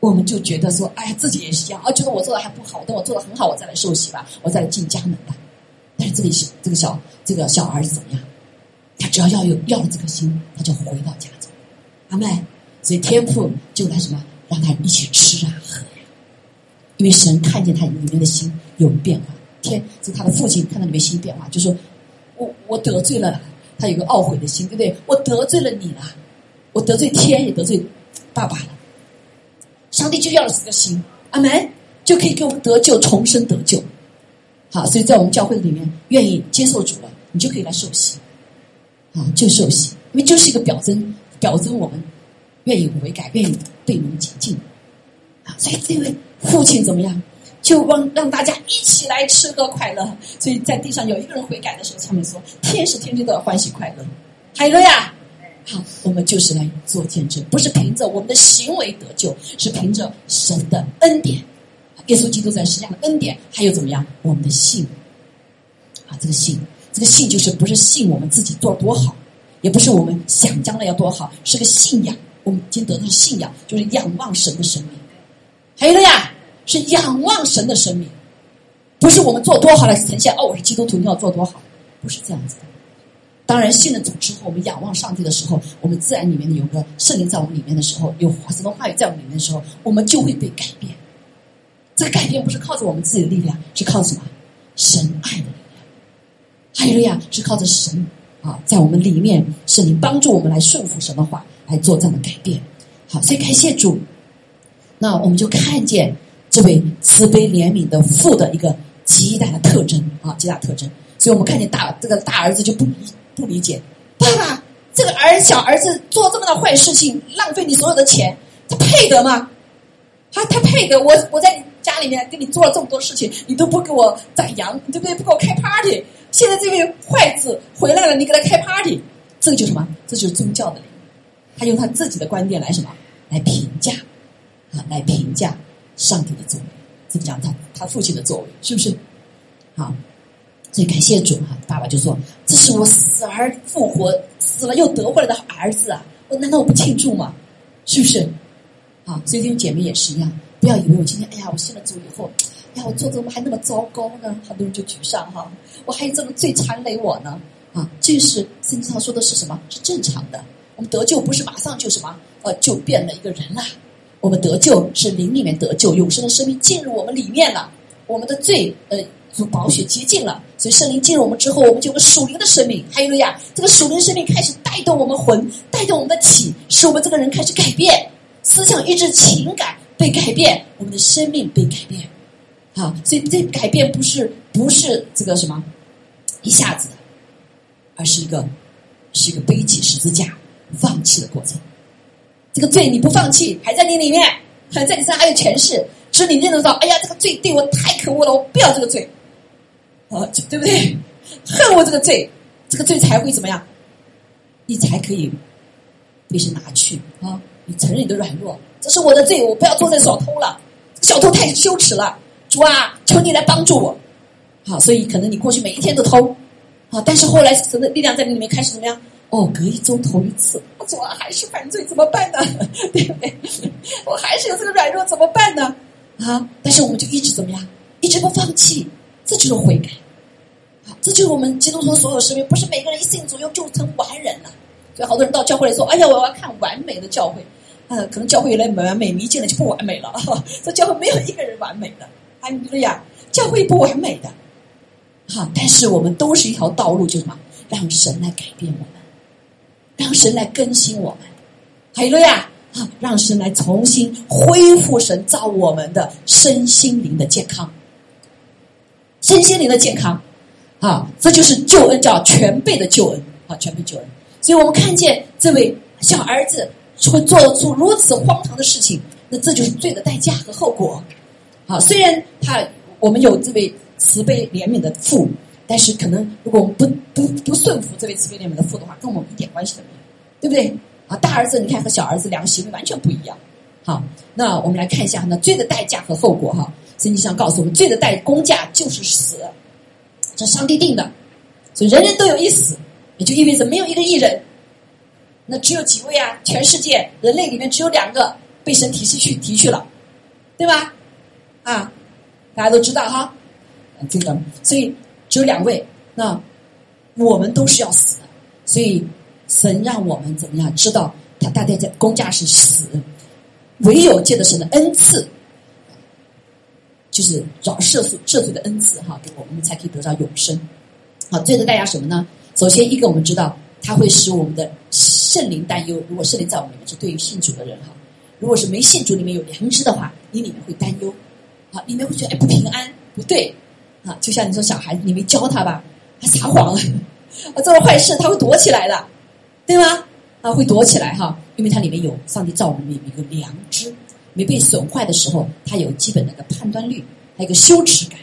我们就觉得说，哎呀，自己也是一样，啊，觉得我做的还不好，等我做的很好，我再来受洗吧，我再来进家门吧。但是这里是这个小这个小儿子怎么样？他只要要有要了这颗心，他就回到家中。阿妹，所以天父就来什么，让他一起吃啊喝呀。因为神看见他里面的心有变化，天是他的父亲看到里面心变化，就说我我得罪了，他有个懊悔的心，对不对？我得罪了你了，我得罪天也得罪爸爸了。上帝就要了这个心，阿门，就可以给我们得救、重生、得救。好，所以在我们教会里面，愿意接受主了，你就可以来受洗，啊，就受洗，因为就是一个表征，表征我们愿意悔改、愿意对你们亲近。啊，所以这位父亲怎么样，就让让大家一起来吃喝快乐。所以在地上有一个人悔改的时候，他们说：“天使天天都要欢喜快乐。”海哥呀。好，我们就是来做见证，不是凭着我们的行为得救，是凭着神的恩典。耶稣基督在世上的恩典，还有怎么样？我们的信啊，这个信，这个信就是不是信我们自己做多好，也不是我们想将来要多好，是个信仰。我们已经得到信仰，就是仰望神的生命。还有了呀，是仰望神的生命，不是我们做多好来呈现。哦，我是基督徒，你要做多好，不是这样子的。当然，信了主之后，我们仰望上帝的时候，我们自然里面有个圣灵在我们里面的时候，有华神的话语在我们里面的时候，我们就会被改变。这个改变不是靠着我们自己的力量，是靠什么？神爱的量。还有呀，是靠着神啊，在我们里面，圣灵帮助我们来顺服神的话，来做这样的改变。好，所以感谢主。那我们就看见这位慈悲怜悯的父的一个极大的特征啊，极大特征。所以我们看见大这个大儿子就不理。不理解，爸爸，这个儿小儿子做这么大坏事情，浪费你所有的钱，他配得吗？他他配得？我我在家里面给你做了这么多事情，你都不给我宰羊，对不对？不给我开 party。现在这位坏子回来了，你给他开 party，这个就是什么？这就是宗教的灵，他用他自己的观点来什么？来评价啊，来评价上帝的作为，怎么讲他他父亲的作为，是不是？好。所以感谢主哈，爸爸就说：“这是我死而复活、死了又得回来的儿子啊！我难道我不庆祝吗？是不是？啊，所以弟兄姐妹也是一样，不要以为我今天哎呀，我信了主以后，呀，我做怎么还那么糟糕呢？很多人就沮丧哈，我还有这么罪缠累我呢啊！这是圣经上说的是什么？是正常的，我们得救不是马上就什么呃就变了一个人了，我们得救是灵里面得救，永生的生命进入我们里面了，我们的罪呃主宝血洁净了，所以圣灵进入我们之后，我们就有个属灵的生命。还有呀，这个属灵生命开始带动我们魂，带动我们的体，使我们这个人开始改变，思想、意志、情感被改变，我们的生命被改变。啊，所以这改变不是不是这个什么一下子的，而是一个是一个背起十字架、放弃的过程。这个罪你不放弃，还在你里面，还在你身上还有权势，只你认得到，哎呀，这个罪对我太可恶了，我不要这个罪，啊，对不对？恨我这个罪，这个罪才会怎么样？你才可以被神拿去啊！你承认你的软弱，这是我的罪，我不要做这小偷了，小偷太羞耻了。主啊，求你来帮助我，好，所以可能你过去每一天都偷，啊，但是后来神的力量在你里面开始怎么样？哦，隔一周偷一次，主啊，还是犯罪怎么办呢？(laughs) 对不对？我还是有这个软弱怎么办呢？啊，但是我们就一直怎么样？一直不放弃，这就是悔改，好，这就是我们基督徒所有生命，不是每个人一信主又就成完人了。所以好多人到教会来说，哎呀，我要看完美的教会，啊，可能教会原来完美，迷进了就不完美了。(laughs) 这教会没有一个人完美的。哎，对呀，教会不完美的，好，但是我们都是一条道路，就什么，让神来改变我们，让神来更新我们，还有呀，啊，让神来重新恢复神造我们的身心灵的健康，身心灵的健康，啊，这就是救恩，叫全备的救恩，啊，全备救恩。所以我们看见这位小儿子会做出如此荒唐的事情，那这就是罪的代价和后果。好，虽然他我们有这位慈悲怜悯的父，但是可能如果我们不不不顺服这位慈悲怜悯的父的话，跟我们一点关系都没有，对不对？啊，大儿子你看和小儿子两个行为完全不一样。好，那我们来看一下那罪的代价和后果哈。圣经上告诉我们，罪的代工价就是死，这上帝定的，所以人人都有一死，也就意味着没有一个艺人。那只有几位啊？全世界人类里面只有两个被神提去提去了，对吧？啊，大家都知道哈，这个，所以只有两位，那我们都是要死的，所以神让我们怎么样知道他大概在公价是死，唯有借着神的恩赐，就是找赦罪赦罪的恩赐哈，给我们才可以得到永生。好，罪的代价什么呢？首先一个我们知道，它会使我们的圣灵担忧。如果圣灵在我们里面，是对于信主的人哈，如果是没信主里面有良知的话，你里面会担忧。啊，里面会觉得哎不平安，不对，啊，就像你说小孩子，你没教他吧，他撒谎了，(laughs) 啊，做了坏事他会躲起来的，对吗？啊，会躲起来哈，因为它里面有上帝造我们有一个良知，没被损坏的时候，他有基本的一个判断力，还有一个羞耻感，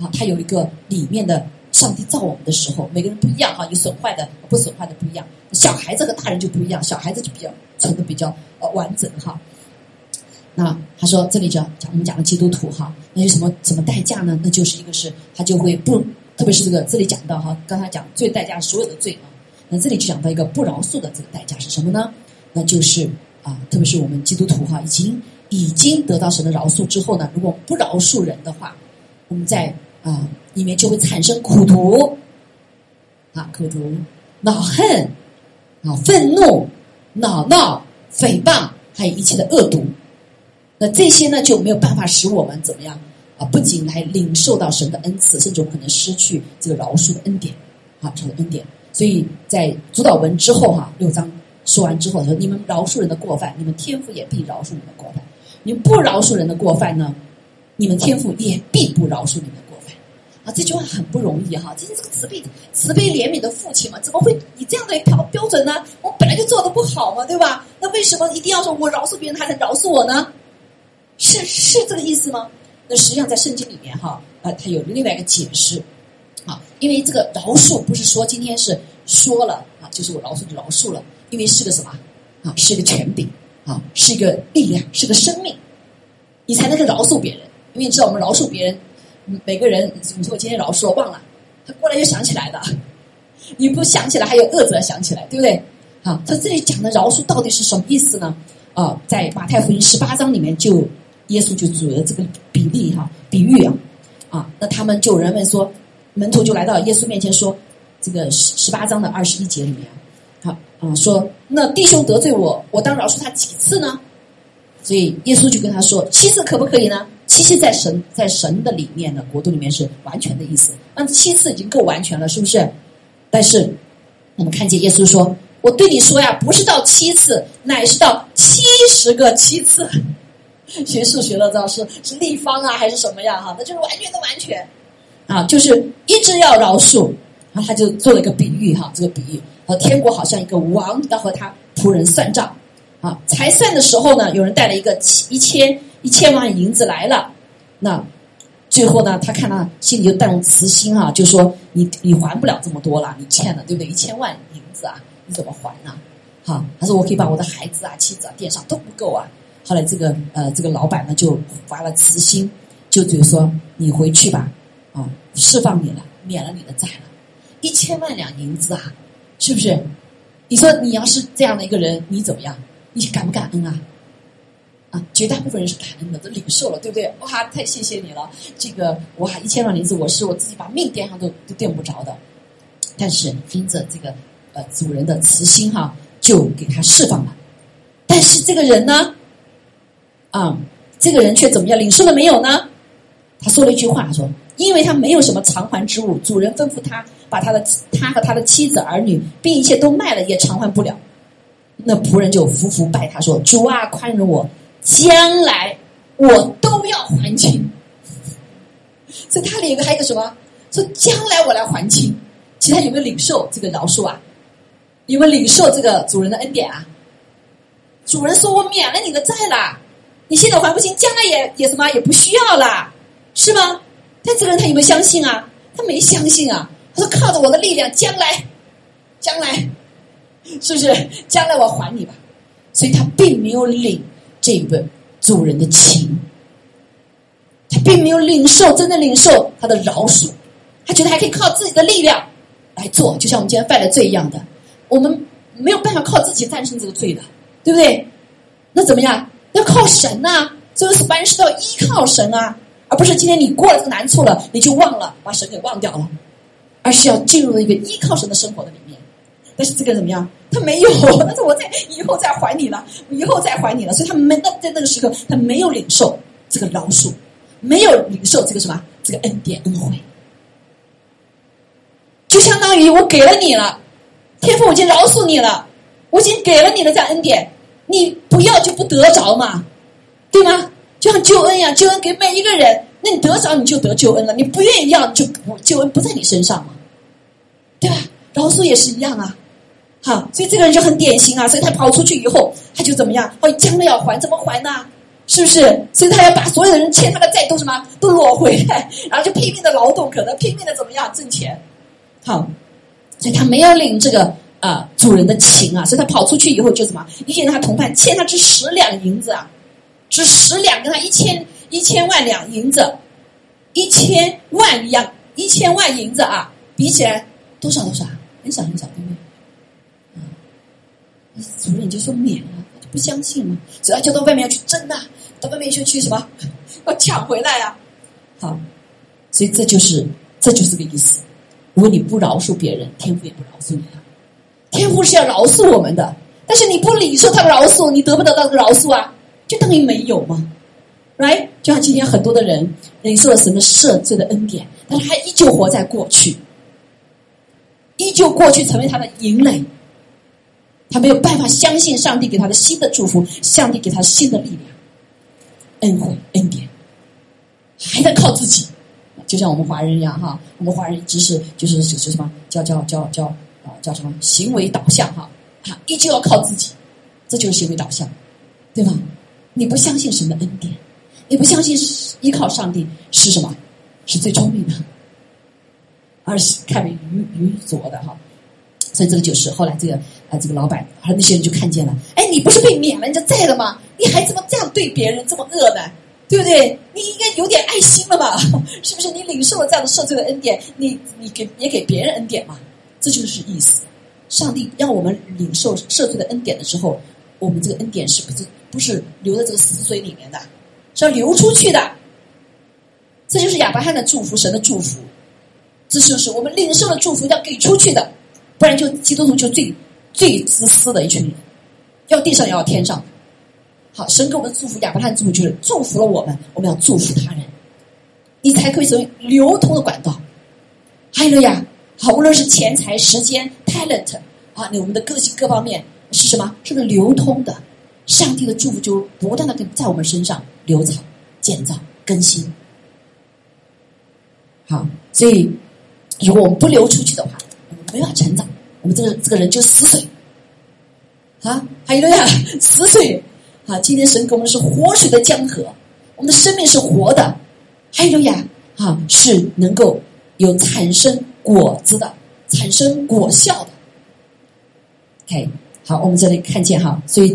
啊，他有一个里面的上帝造我们的时候，每个人不一样哈，有损坏的不损坏的不一样，小孩子和大人就不一样，小孩子就比较存的比较呃完整哈。那他说，这里讲讲我们讲的基督徒哈，那有什么什么代价呢？那就是一个是他就会不，特别是这个这里讲到哈，刚才讲罪代价所有的罪啊，那这里就讲到一个不饶恕的这个代价是什么呢？那就是啊，特别是我们基督徒哈，已经已经得到神的饶恕之后呢，如果不饶恕人的话，我们在啊里面就会产生苦毒啊，苦毒、恼恨啊、愤怒、恼闹、诽谤，还有一切的恶毒。那这些呢就没有办法使我们怎么样啊？不仅来领受到神的恩赐，甚至我们可能失去这个饶恕的恩典啊，神的恩典。所以在主导文之后哈，六章说完之后说：“你们饶恕人的过犯，你们天父也必饶恕你们的过犯；你不饶恕人的过犯呢，你们天父也必不饶恕你们的过犯。”啊，这句话很不容易哈。今天这个慈悲、慈悲怜悯的父亲嘛，怎么会以这样的标标准呢？我本来就做的不好嘛，对吧？那为什么一定要说我饶恕别人，他才饶恕我呢？是是这个意思吗？那实际上在圣经里面哈，呃，它有另外一个解释，啊，因为这个饶恕不是说今天是说了啊，就是我饶恕就饶恕了，因为是个什么啊，是个权柄啊，是一个力量，是个生命，你才能够饶恕别人。因为你知道我们饶恕别人，每个人你说我今天饶恕忘了，他过来又想起来的，(laughs) 你不想起来还有恶者想起来，对不对？啊，他这里讲的饶恕到底是什么意思呢？啊，在马太福音十八章里面就。耶稣就举了这个比例哈，比喻啊，啊，那他们就人们说，门徒就来到耶稣面前说，这个十十八章的二十一节里面，好，啊，说那弟兄得罪我，我当饶恕他几次呢？所以耶稣就跟他说，七次可不可以呢？七次在神在神的里面的国度里面是完全的意思，那七次已经够完全了，是不是？但是我们看见耶稣说，我对你说呀，不是到七次，乃是到七十个七次。(laughs) 学数学的知道是是立方啊还是什么样？哈，那就是完全的完全啊，就是一直要饶恕。然后他就做了一个比喻哈，这个比喻和天国好像一个王要和他仆人算账啊。才算的时候呢，有人带了一个一千一千万银子来了，那最后呢，他看他心里就带着慈心啊，就说你你还不了这么多了，你欠了对不对？一千万银子啊，你怎么还呢？哈，他说我可以把我的孩子啊、妻子啊垫上都不够啊。后来这个呃这个老板呢就发了慈心，就比如说你回去吧，啊，释放你了，免了你的债了。一千万两银子啊，是不是？你说你要是这样的一个人，你怎么样？你感不感恩啊？啊，绝大部分人是感恩的，都领受了，对不对？哇，太谢谢你了！这个哇，一千万银子，我是我自己把命垫上都都垫不着的。但是凭着这个呃主人的慈心哈，就给他释放了。但是这个人呢，啊，这个人却怎么样？领受了没有呢？他说了一句话，说。因为他没有什么偿还之物，主人吩咐他把他的他和他的妻子儿女并一切都卖了，也偿还不了。那仆人就伏伏拜他说：“主啊，宽容我，将来我都要还清。(laughs) ”所以他里有个还有个什么？说将来我来还清。其他有没有领受这个饶恕啊？有没有领受这个主人的恩典啊？主人说我免了你的债了，你现在还不清，将来也也什么也不需要了，是吗？但这个人他有没有相信啊？他没相信啊！他说：“靠着我的力量，将来，将来，是不是？将来我还你吧。”所以他并没有领这个主人的情，他并没有领受，真的领受他的饶恕。他觉得还可以靠自己的力量来做，就像我们今天犯的罪一样的。我们没有办法靠自己战胜这个罪的，对不对？那怎么样？要靠神呐！这个是凡事都要依靠神啊！而不是今天你过了这个难处了，你就忘了把神给忘掉了，而是要进入一个依靠神的生活的里面。但是这个怎么样？他没有，但是我在以后再还你了，以后再还你了。所以他没那在那个时刻，他没有领受这个饶恕，没有领受这个什么这个恩典恩惠，就相当于我给了你了，天父我已经饶恕你了，我已经给了你的这样恩典，你不要就不得着嘛，对吗？就像救恩一样，救恩给每一个人，那你得着你就得救恩了，你不愿意要就不救恩不在你身上嘛，对吧？饶恕也是一样啊，好，所以这个人就很典型啊，所以他跑出去以后，他就怎么样？哦，将来要还，怎么还呢？是不是？所以他要把所有的人欠他的债都什么都裸回来，(laughs) 然后就拼命的劳动，可能拼命的怎么样挣钱？好，所以他没有领这个啊主人的情啊，所以他跑出去以后就什么？一见他同伴欠他这十两银子啊。是十两，跟他一千一千万两银子，一千万两一千万银子啊，比起来多少多少，很少很少，对不对？啊，主人就说免了，他就不相信嘛，只要就到外面去争呐，到外面去去什么，要抢回来啊。好，所以这就是这就是个意思。如果你不饶恕别人，天父也不饶恕你了。天父是要饶恕我们的，但是你不领受他的饶恕，你得不得到饶恕啊？就等于没有嘛？Right？就像今天很多的人领受了什么赦罪的恩典，但是还依旧活在过去，依旧过去成为他的营垒，他没有办法相信上帝给他的新的祝福，上帝给他新的力量、恩惠、恩典，还在靠自己。就像我们华人一样哈，我们华人一直是就是是什么叫叫叫叫叫什么行为导向哈，啊依旧要靠自己，这就是行为导向，对吧？你不相信神的恩典，你不相信依靠上帝是什么？是最聪明的，而是看为愚愚拙的哈。所以这个就是后来这个啊，这个老板和那些人就看见了。哎，你不是被免了人家债了吗？你还怎么这样对别人这么恶呢？对不对？你应该有点爱心了吧？(laughs) 是不是？你领受了这样的赦罪的恩典，你你给也给别人恩典嘛？这就是意思。上帝让我们领受赦罪的恩典的时候，我们这个恩典是不是？不是留在这个死水里面的，是要流出去的。这就是亚伯汉的祝福，神的祝福。这就是我们领受的祝福要给出去的，不然就基督徒就最最自私的一群人，要地上也要天上。好，神给我们祝福，亚伯汉祝福就是祝福了我们，我们要祝福他人，你才可以成为流通的管道。还有呀，好，无论是钱财、时间、talent 啊，你我们的个性各方面是什么？是个流通的，上帝的祝福就不断的跟在我们身上流淌、建造、更新。好，所以如果我们不流出去的话，我们没法成长，我们这个这个人就死水。啊，还有呀，死水。啊，今天神给我们是活水的江河，我们的生命是活的。还有呀，啊，是能够有产生果子的，产生果效的。OK，好，我们这里看见哈，所以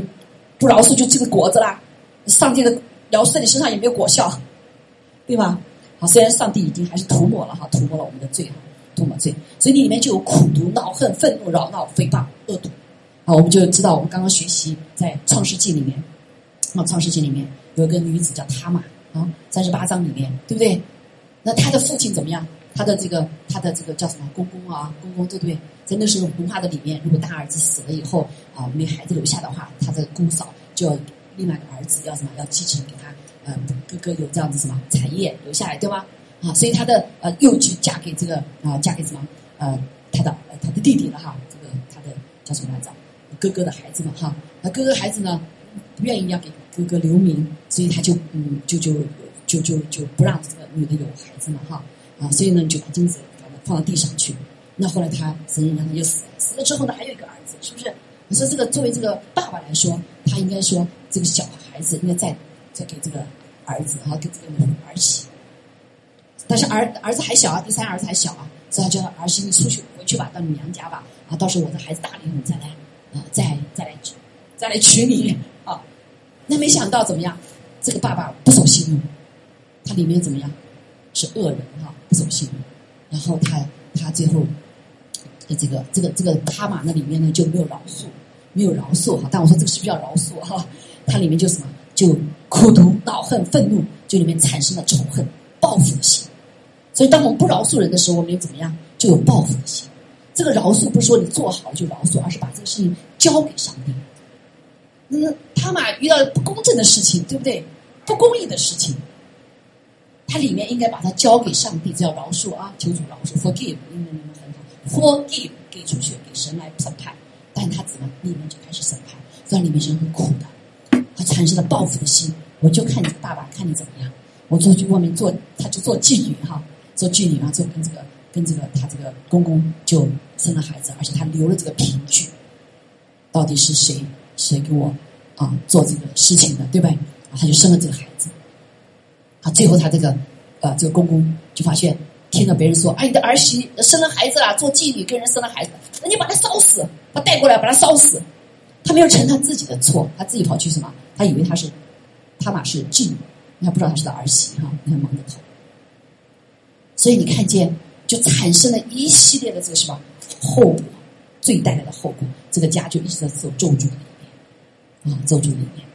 不饶恕就这个果子啦。上帝的饶恕在你身上也没有果效，对吧？好，虽然上帝已经还是涂抹了哈，涂抹了我们的罪哈，涂抹罪，所以你里面就有苦毒、恼恨、愤怒、扰闹、诽谤、恶毒。好，我们就知道，我们刚刚学习在创世纪里面，啊，创世纪里面有一个女子叫塔玛啊，三十八章里面，对不对？那她的父亲怎么样？他的这个，他的这个叫什么公公啊？公公对不对？在那时候文化的里面，如果大儿子死了以后啊，没孩子留下的话，他的公嫂就要另外一个儿子要什么？要继承给他。呃，哥哥有这样子什么产业留下来，对吗？啊，所以他的呃幼婿嫁给这个啊，嫁给什么？呃，他的他的弟弟了哈，这个他的叫什么来着？哥哥的孩子嘛哈。那哥哥孩子呢，不愿意要给哥哥留名，所以他就嗯，就就就就就不让这个女的有孩子嘛哈。啊，所以呢，你就把精子放到地上去。那后来他生人让他就死了，死了之后呢，还有一个儿子，是不是？你说这个作为这个爸爸来说，他应该说这个小孩子应该在。再给这个儿子，然后给这个儿媳，但是儿儿子还小啊，第三儿子还小啊，所以他叫儿媳你出去回去吧，到你娘家吧，啊，到时候我的孩子大了以后再来，啊，再再来再来娶你啊。那没想到怎么样？这个爸爸不守信用，他里面怎么样？是恶人哈，不守信用。然后他他最后这个这个这个他嘛，那里面呢就没有饶恕，没有饶恕哈。但我说这个是不是叫饶恕哈？它里面就什么？就苦毒、恼恨、愤怒，就里面产生了仇恨、报复的心。所以，当我们不饶恕人的时候，我们也怎么样？就有报复的心。这个饶恕不是说你做好了就饶恕，而是把这个事情交给上帝。嗯，他嘛遇到不公正的事情，对不对？不公义的事情，他里面应该把它交给上帝，叫饶恕啊，求主饶恕，forgive，应该你们很好，forgive 给出去，给神来审判。但他怎么里面就开始审判，在里面是很苦的。他产生了报复的心，我就看你爸爸，看你怎么样。我出去外面做，他就做妓女哈，做妓女啊，就跟这个跟这个他这个公公就生了孩子，而且他留了这个凭据。到底是谁谁给我啊做这个事情的，对吧？啊，他就生了这个孩子。啊，最后他这个呃这个公公就发现，听到别人说，哎，你的儿媳生了孩子了，做妓女跟人生了孩子，那你把他烧死，把带过来把他烧死。他没有承担自己的错，他自己跑去什么？他以为他是他马是妓女，他不知道他是他儿媳哈，你看忙着跑。所以你看见，就产生了一系列的这个什么后果，最带来的后果，这个家就一直在受咒诅里面啊，咒诅里面。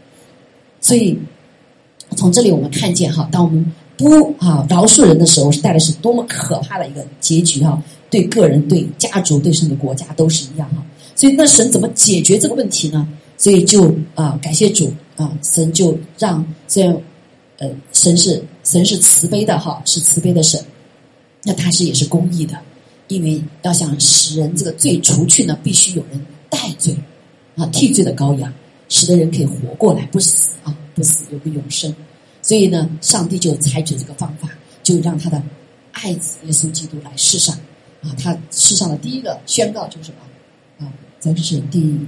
所以从这里我们看见哈，当我们不啊饶恕人的时候，是带来是多么可怕的一个结局哈，对个人、对家族、对甚至国家都是一样哈。所以，那神怎么解决这个问题呢？所以就啊，感谢主啊，神就让这样，呃，神是神是慈悲的哈，是慈悲的神。那他是也是公义的，因为要想使人这个罪除去呢，必须有人代罪啊，替罪的羔羊，使得人可以活过来，不死啊，不死有个永生。所以呢，上帝就采取这个方法，就让他的爱子耶稣基督来世上啊，他世上的第一个宣告就是什么啊？这是第，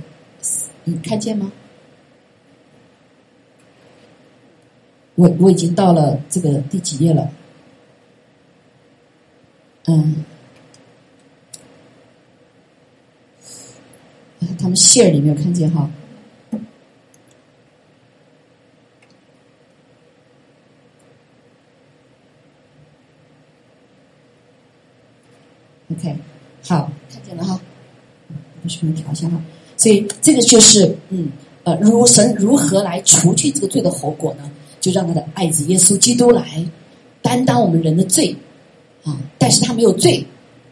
你看见吗？我我已经到了这个第几页了？嗯，他们谢儿你没有看见哈？OK，好，看见了哈。不是没调一下哈，所以这个就是嗯呃，如神如何来除去这个罪的后果呢？就让他的爱子耶稣基督来担当我们人的罪啊，但是他没有罪，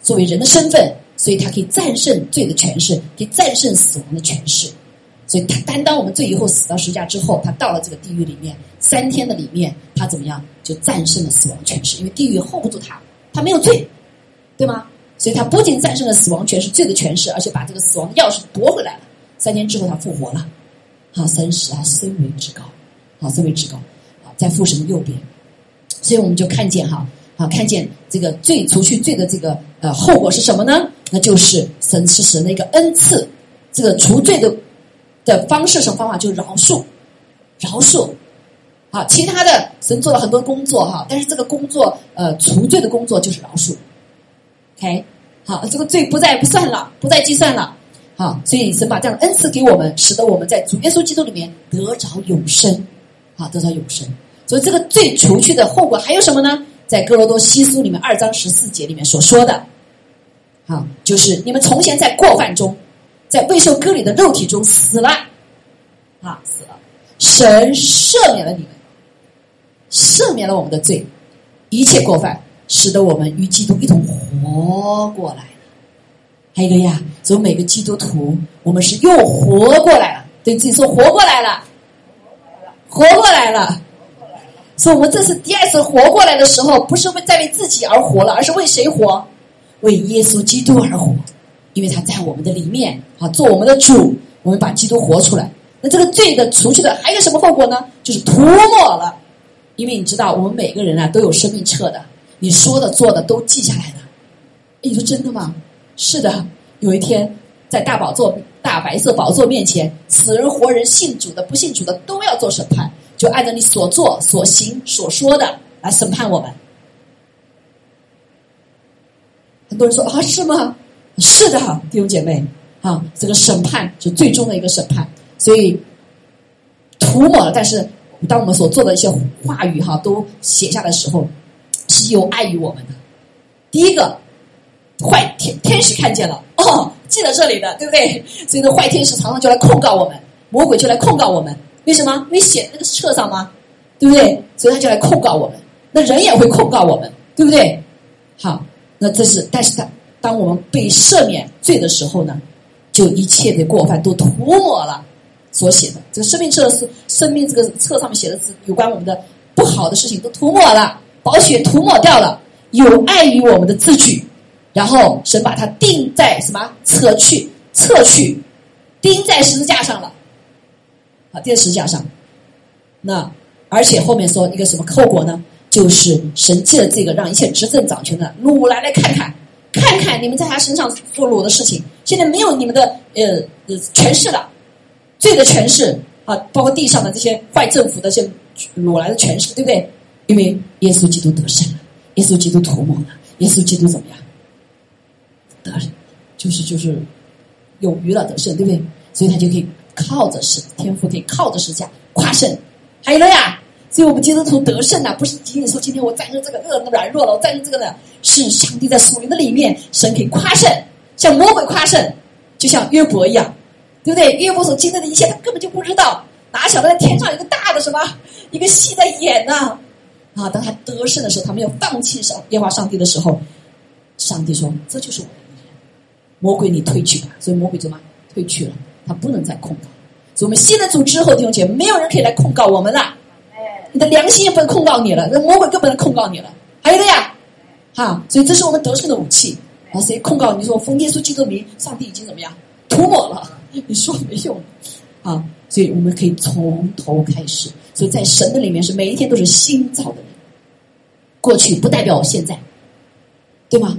作为人的身份所以他可以战胜罪的权势，可以战胜死亡的权势。所以他担当我们罪以后死到十字架之后，他到了这个地狱里面三天的里面，他怎么样就战胜了死亡权势？因为地狱 hold 不住他，他没有罪，对吗？所以他不仅战胜了死亡权势、罪的权势，而且把这个死亡的钥匙夺回来了。三天之后他复活了，啊，三十啊，身为至高，啊，身为至高，啊，在父神的右边。所以我们就看见哈，啊，看见这个罪除去罪的这个呃后果是什么呢？那就是神是神的一个恩赐，这个除罪的。的方式什么方法？就是饶恕，饶恕，好，其他的神做了很多工作哈，但是这个工作呃除罪的工作就是饶恕，OK，好，这个罪不再不算了，不再计算了，好，所以神把这样的恩赐给我们，使得我们在主耶稣基督里面得着永生，好，得着永生。所以这个罪除去的后果还有什么呢？在哥罗多西书里面二章十四节里面所说的，好，就是你们从前在过犯中。在未受割礼的肉体中死了，啊，死了。神赦免了你们，赦免了我们的罪，一切过犯，使得我们与基督一同活过来。还有一个呀，所以每个基督徒，我们是又活过来了。对自己说，活过来了，活过来了。所以，我们这次第二次活过来的时候，不是为在为自己而活了，而是为谁活？为耶稣基督而活。因为他在我们的里面啊，做我们的主，我们把基督活出来。那这个罪的除去的还有什么后果呢？就是涂抹了。因为你知道，我们每个人啊都有生命册的，你说的做的都记下来的。你说真的吗？是的。有一天在大宝座、大白色宝座面前，死人活人、信主的、不信主的都要做审判，就按照你所做、所行、所说的来审判我们。很多人说啊，是吗？是的，弟兄姐妹，啊，这个审判是最终的一个审判，所以涂抹了。但是，当我们所做的一些话语哈都写下的时候，是有爱于我们的。第一个，坏天天使看见了，哦，记在这里的，对不对？所以，那坏天使常常就来控告我们，魔鬼就来控告我们。为什么？因为写那个册上吗？对不对？所以他就来控告我们。那人也会控告我们，对不对？好，那这是，但是他。当我们被赦免罪的时候呢，就一切的过犯都涂抹了。所写的这个生命册是生命这个册上面写的字，有关我们的不好的事情都涂抹了，宝血涂抹掉了，有碍于我们的字句。然后神把它钉在什么？扯去，撤去，钉在十字架上了。好，钉在十字架上。那而且后面说一个什么后果呢？就是神借了这个，让一切执政掌权的鲁来来看看。看看你们在他身上做裸的事情，现在没有你们的呃呃权势了，罪的权势啊，包括地上的这些坏政府的这些裸来的权势，对不对？因为耶稣基督得胜了，耶稣基督涂抹了，耶稣基督怎么样？得就是就是有余了得胜，对不对？所以他就可以靠着是天赋，可以靠着十架跨胜，还有了呀。所以我们基督徒得胜呐，不是仅仅说今天我战胜这个恶的软弱了，我战胜这个呢，是上帝在属灵的里面，神可以夸胜，像魔鬼夸胜，就像约伯一样，对不对？约伯所经历的一切，他根本就不知道，哪晓得在天上有个大的什么一个戏在演呢？当他得胜的时候，他没有放弃上耶和华上帝的时候，上帝说：“这就是我的敌人，魔鬼你退去吧。”所以魔鬼怎么退去了？他不能再控告。所以我们信了主之后，弟兄姐妹，没有人可以来控告我们了。你的良心也不能控告你了，那魔鬼更不能控告你了。还有的呀，哈，所以这是我们得胜的武器。啊，谁控告你说奉耶稣基督名，上帝已经怎么样涂抹了？(laughs) 你说没用啊，所以我们可以从头开始。所以在神的里面是每一天都是新造的人，过去不代表我现在，对吗？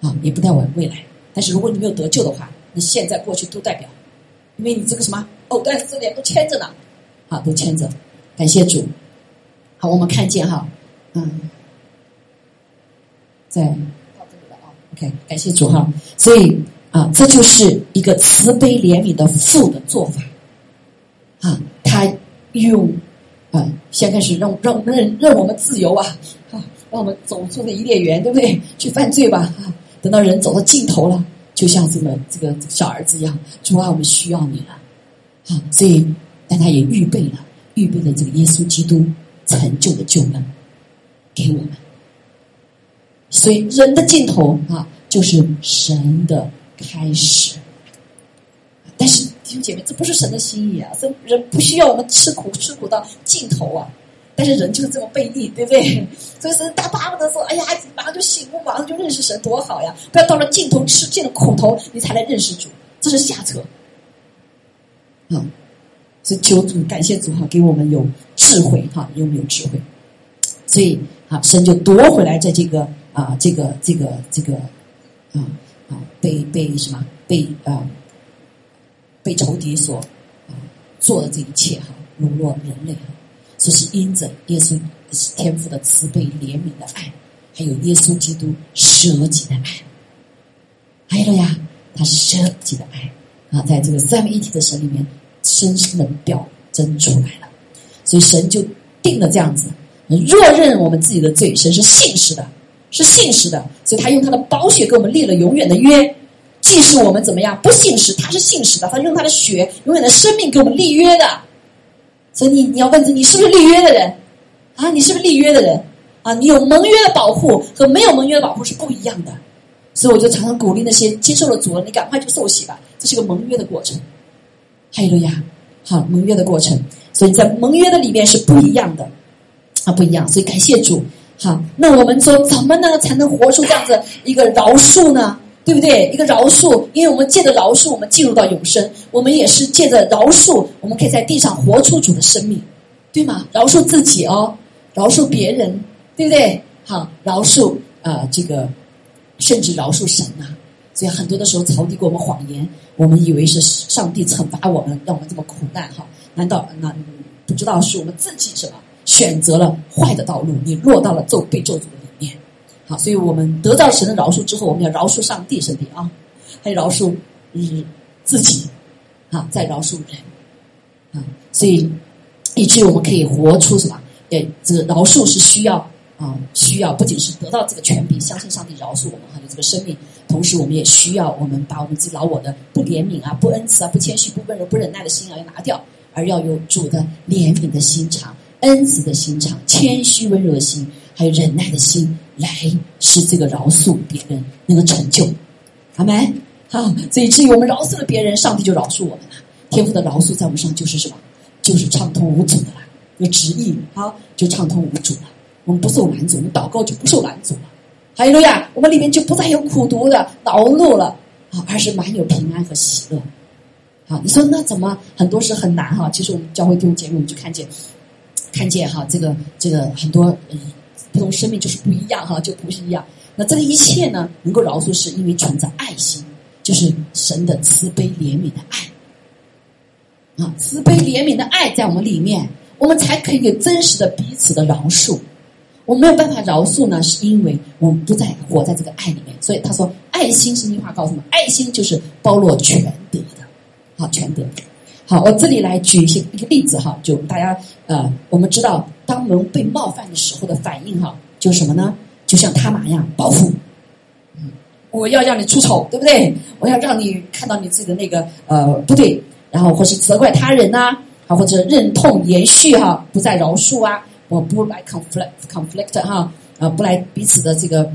啊，也不代表未来。但是如果你没有得救的话，你现在过去都代表，因为你这个什么藕断丝连都牵着呢，啊，都牵着。感谢主。好，我们看见哈，嗯，在到这里了啊。OK，感谢主哈。所以啊，这就是一个慈悲怜悯的父的做法啊。他用啊，先开始让让让让我们自由，啊，让我们走出那伊甸园，对不对？去犯罪吧。(laughs) 等到人走到尽头了，就像这个这个小儿子一样，主啊，我们需要你了啊。所以，但他也预备了，预备了这个耶稣基督。成就的救恩给我们，所以人的尽头啊，就是神的开始。但是弟兄姐妹，这不是神的心意啊！这人不需要我们吃苦，吃苦到尽头啊！但是人就是这么悖逆，对不对？所以神大巴不得说：“哎呀，马上就醒悟，马上就认识神，多好呀！不要到了尽头吃尽了苦头，你才来认识主，这是下策。”嗯，所以求主感谢主哈，给我们有智慧哈，给我们有智慧。所以啊，神就夺回来在这个啊，这个这个这个啊啊，被被什么被啊被仇敌所啊做的这一切哈，笼络人类哈。这是因着耶稣天赋的慈悲怜悯的爱，还有耶稣基督舍己的爱。还有呀，他是舍己的爱啊，在这个三位一体的神里面，深深的表征出来了。所以神就定了这样子：若认我们自己的罪，神是信实的，是信实的。所以他用他的宝血给我们立了永远的约。即使我们怎么样不信实，他是信实的，他用他的血永远的生命给我们立约的。所以你你要问自己，你是不是立约的人啊？你是不是立约的人啊？你有盟约的保护和没有盟约的保护是不一样的。所以我就常常鼓励那些接受了主了，你赶快去受洗吧，这是个盟约的过程。还有了呀，好盟约的过程，所以在盟约的里面是不一样的啊，不一样。所以感谢主，好，那我们说怎么呢才能活出这样子一个饶恕呢？对不对？一个饶恕，因为我们借着饶恕，我们进入到永生；我们也是借着饶恕，我们可以在地上活出主的生命，对吗？饶恕自己哦，饶恕别人，对不对？好，饶恕啊，这个甚至饶恕神呐。所以很多的时候，曹帝给我们谎言，我们以为是上帝惩罚我们，让我们这么苦难哈？难道那不知道是我们自己什么选择了坏的道路？你落到了咒被咒诅的。好，所以我们得到神的饶恕之后，我们要饶恕上帝，身体啊，还有饶恕嗯自己，啊，再饶恕人，啊，所以以至于我们可以活出什么？对，这个饶恕是需要啊，需要不仅是得到这个权柄，相信上帝饶恕我们，还有这个生命，同时我们也需要我们把我们自己老我的不怜悯啊、不恩慈啊、不谦虚、不温柔、不忍耐的心啊要拿掉，而要有主的怜悯的心肠、恩慈的心肠、谦虚温柔的心。还有忍耐的心来是这个饶恕别人能够成就，好没？好，所以至于我们饶恕了别人，上帝就饶恕我们了。天父的饶恕在我们上就是什么？就是畅通无阻的了，有旨意，好，就畅通无阻了。我们不受拦阻，我们祷告就不受拦阻了。还有路亚，我们里面就不再有苦毒的恼怒了，啊，而是满有平安和喜乐。好，你说那怎么很多是很难哈？其实我们教会弟兄姐妹，我们就看见，看见哈，这个这个很多嗯。不同生命就是不一样哈，就不是一样。那这个一切呢，能够饶恕，是因为存在爱心，就是神的慈悲怜悯的爱啊，慈悲怜悯的爱在我们里面，我们才可以有真实的彼此的饶恕。我没有办法饶恕呢，是因为我们不再活在这个爱里面。所以他说，爱心是一句话告诉我们，爱心就是包罗全德的，好全德。好，我这里来举一些一个例子哈，就大家呃，我们知道，当我们被冒犯的时候的反应哈，就是什么呢？就像他马一样报复，嗯，我要让你出丑，对不对？我要让你看到你自己的那个呃不对，然后或是责怪他人呐，啊，或者忍痛延续哈，不再饶恕啊，我不来 conflict conflict 哈，啊，不来彼此的这个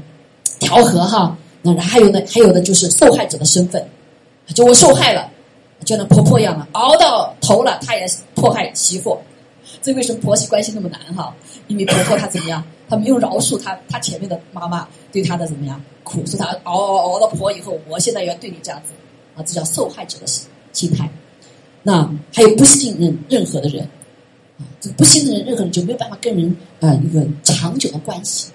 调和哈，那还有呢，还有的就是受害者的身份，就我受害了。就那婆婆一样了，熬到头了，她也迫害媳妇。这为什么婆媳关系那么难哈？因为婆婆她怎么样？她没有饶恕她，她前面的妈妈对她的怎么样苦，说她熬熬熬到婆以后，我现在要对你这样子啊，这叫受害者的心心态。那还有不信任任何的人啊，这不信任任何人就没有办法跟人啊一个长久的关系。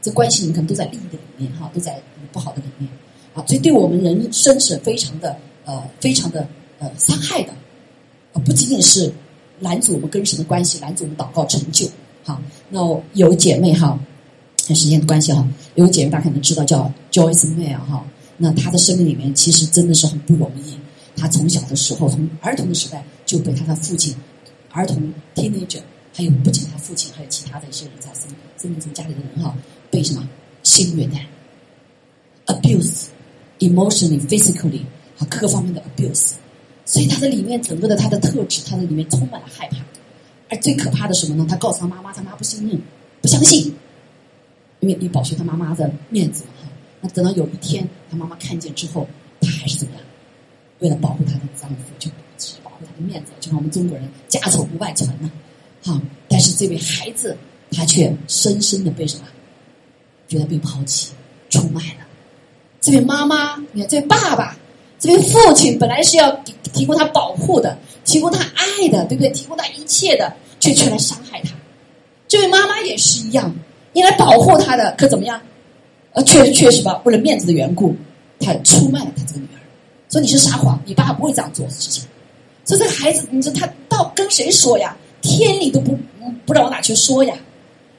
这关系你可能都在利益的里面哈，都在不好的里面啊，所以对我们人生是非常的呃，非常的。呃，伤害的，啊，不仅仅是拦阻我们跟神的关系，拦阻我们祷告成就。好，那有姐妹哈，看时间的关系哈，有姐妹大家可能知道叫 Joyce May 哈，那她的生命里面其实真的是很不容易。她从小的时候，从儿童的时代就被她的父亲，儿童 teenager，还有不仅她父亲，还有其他的一些人在生生命中家里的人哈，被什么性虐待，abuse，emotionally，physically，和各个方面的 abuse。所以他的里面整个的他的特质，他的里面充满了害怕，而最可怕的什么呢？他告诉他妈妈，他妈不信任，不相信，因为你保全他妈妈的面子嘛哈。那等到有一天，他妈妈看见之后，他还是怎么样？为了保护她的丈夫，就只保护他的面子，就像我们中国人家丑不外传呢。好，但是这位孩子他却深深的被什么？觉得被抛弃、出卖了。这位妈妈，你看，这位爸爸，这位父亲，本来是要提提供他保护的，提供他爱的，对不对？提供他一切的，却却来伤害他。这位妈妈也是一样，你来保护他的，可怎么样？呃，确确实吧，为了面子的缘故，他出卖了他这个女儿。说你是撒谎，你爸爸不会这样做的事情。所以这个孩子，你说他到跟谁说呀？天理都不不知道往哪去说呀。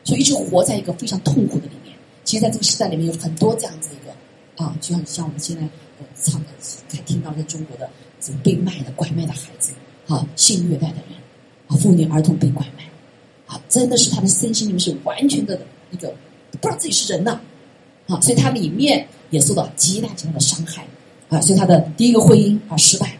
所以一直活在一个非常痛苦的里面。其实，在这个时代里面，有很多这样子一个啊，就像像我们现在呃唱的，才听到在中国的这被卖的、拐卖的孩子啊，性虐待的人啊，妇女儿童被拐卖啊，真的是他的身心里面是完全的一个不知道自己是人呐啊，所以他里面也受到极大极大的伤害。啊，所以他的第一个婚姻啊失败，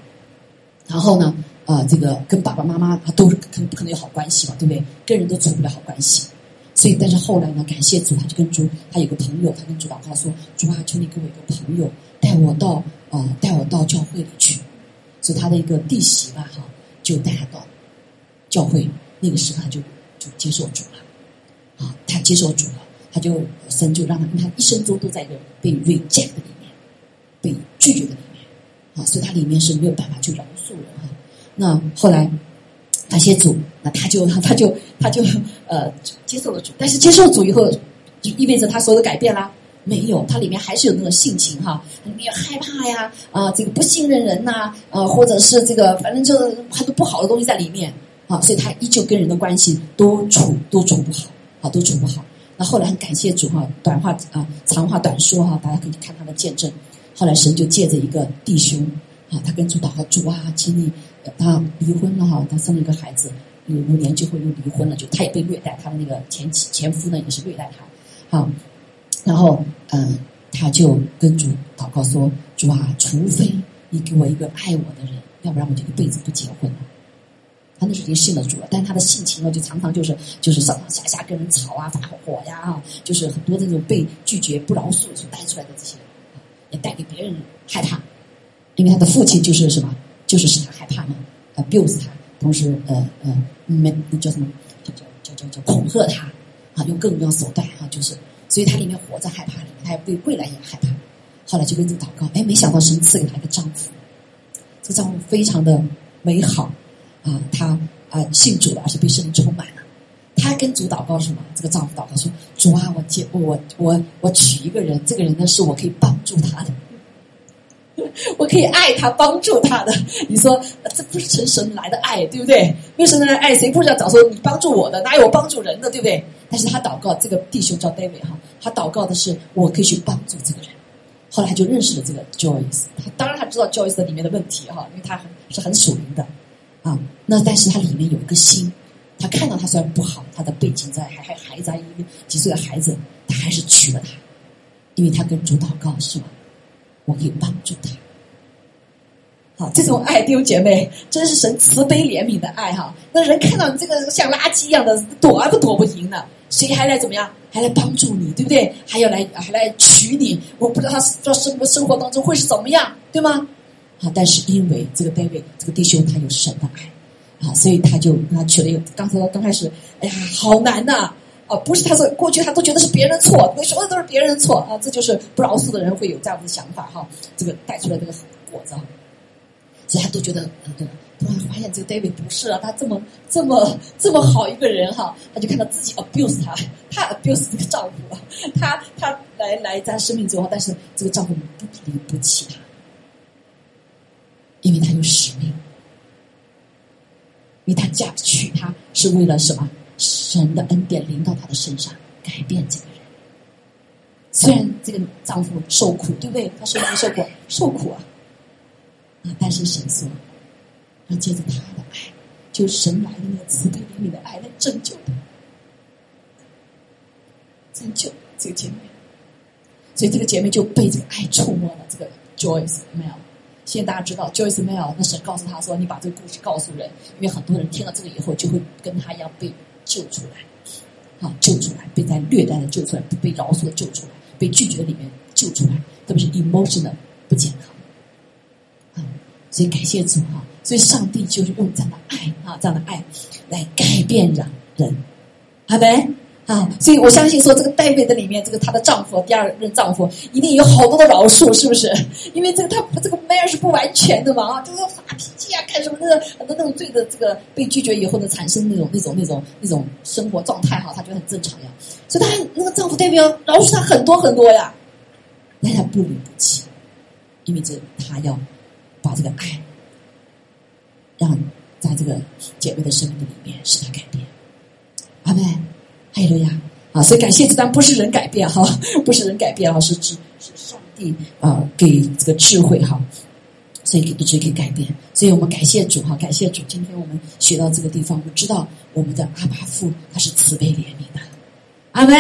然后呢，啊，这个跟爸爸妈妈都是可不可能有好关系嘛，对不对？跟人都处不了好关系，所以但是后来呢，感谢主，他就跟主，他有个朋友，他跟主祷告说：“主啊，求你给我一个朋友，带我到呃，带我到教会里去。”所以他的一个弟媳吧，哈，就带他到教会。那个时候他就就接受主了，啊，他接受主了，他就神就让他，他一生中都在一个被 reject 的里面。被拒绝的里面，啊，所以他里面是没有办法去饶恕人哈。那后来感谢主，那他就 (laughs) 他就他就呃接受了主，但是接受主以后，就意味着他所有的改变啦？没有，他里面还是有那种性情哈，里面害怕呀，啊，这个不信任人呐，啊，或者是这个反正就很多不好的东西在里面啊，所以他依旧跟人的关系都处都处不好，啊，都处不好。那后来很感谢主哈，短话啊，长话短说哈，大家可以看他的见证。后来神就借着一个弟兄啊，他跟主祷告主啊，请你他离婚了哈，他生了一个孩子，有五年之后又离婚了，就他也被虐待，他的那个前妻前夫呢也是虐待他，好，然后嗯，他就跟主祷告说主啊，除非你给我一个爱我的人，要不然我就一辈子不结婚了。他那时候已经信了主了，但他的性情呢，就常常就是就是上上下下跟人吵啊发火呀，就是很多这种被拒绝不饶恕所带出来的这些。也带给别人害怕，因为他的父亲就是什么，就是使他害怕嘛，abuse 他，同时呃呃没叫什么，叫叫叫叫叫恐吓他啊，用各种各样手段啊，就是，所以他里面活在害怕里面，他对未来也害怕。后来就跟主祷告，哎，没想到神赐给他一个丈夫，这个丈夫非常的美好啊，他啊信主了，而且被圣灵充满了。他跟主祷告什么？这个丈夫祷告说：“主啊，我接我我我娶一个人，这个人呢是我可以帮助他的，(laughs) 我可以爱他，帮助他的。(laughs) 你说这不是从神来的爱，对不对？为什么来爱？谁不是要找说你帮助我的？哪有我帮助人的，对不对？但是他祷告，这个弟兄叫 David 哈，他祷告的是我可以去帮助这个人。后来他就认识了这个 Joyce，他当然他知道 Joyce 里面的问题哈，因为他很是很属灵的啊。那但是他里面有一个心。”他看到他虽然不好，他的背景在还还孩子一个几岁的孩子，他还是娶了他，因为他跟主祷告是吗？我可以帮助他。好，这种爱弟兄姐妹，真是神慈悲怜悯的爱哈。那人看到你这个像垃圾一样的，躲都躲不赢了，谁还来怎么样？还来帮助你，对不对？还要来还来娶你？我不知道他在生活生活当中会是怎么样，对吗？好，但是因为这个 David 这个弟兄他有神的爱。啊，所以他就跟他娶了一个。刚才刚开始，哎呀，好难呐！啊不是他说过去他都觉得是别人错，为什么都是别人的错啊？这就是不饶恕的人会有这样的想法哈。这个带出来这个果子，所以他都觉得，对突然发现这个 David 不是啊，他这么这么这么好一个人哈，他就看到自己 abuse 他，他 abuse 这个丈夫，他他来来在生命中，但是这个丈夫不离不弃他，因为他有使命。因为他嫁娶她是为了什么？神的恩典临到她的身上，改变这个人。虽然这个丈夫受苦，对不对？他受苦受苦受苦啊！啊，但是神说，要借着他的爱，就神来的那个慈悲怜悯的爱来拯救他，拯救这个姐妹。所以这个姐妹就被这个爱触摸了。这个 Joyce Mel，。现在大家知道，Joyce Mail，那神告诉他说：“你把这个故事告诉人，因为很多人听了这个以后，就会跟他一样被救出来，啊，救出来，被在虐待的救出来，被饶恕的救出来，被拒绝里面救出来，特别是 emotional 不健康啊。所以感谢主哈，所以上帝就是用这样的爱啊，这样的爱来改变人人，好呗？啊，所以我相信说，这个戴维的里面，这个她的丈夫，第二任丈夫，一定有好多的饶恕，是不是？(laughs) 因为这个他这个 man 是不完全的嘛，啊，就是发脾气啊，干什么的，很多那种罪的这个被拒绝以后呢，产生那种那种那种那种生活状态哈，他觉得很正常呀。所以他那个丈夫代表饶恕他很多很多呀，但他不离不弃，因为这他要把这个爱让在这个姐妹的生命里面使他改变，阿妹。哈利路亚啊！所以感谢主，但不是人改变哈，(laughs) 不是人改变哈，是指是上帝啊给这个智慧哈，所以一直可以改变。所以我们感谢主哈，感谢主。今天我们学到这个地方，我们知道我们的阿巴父他是慈悲怜悯的。阿妹，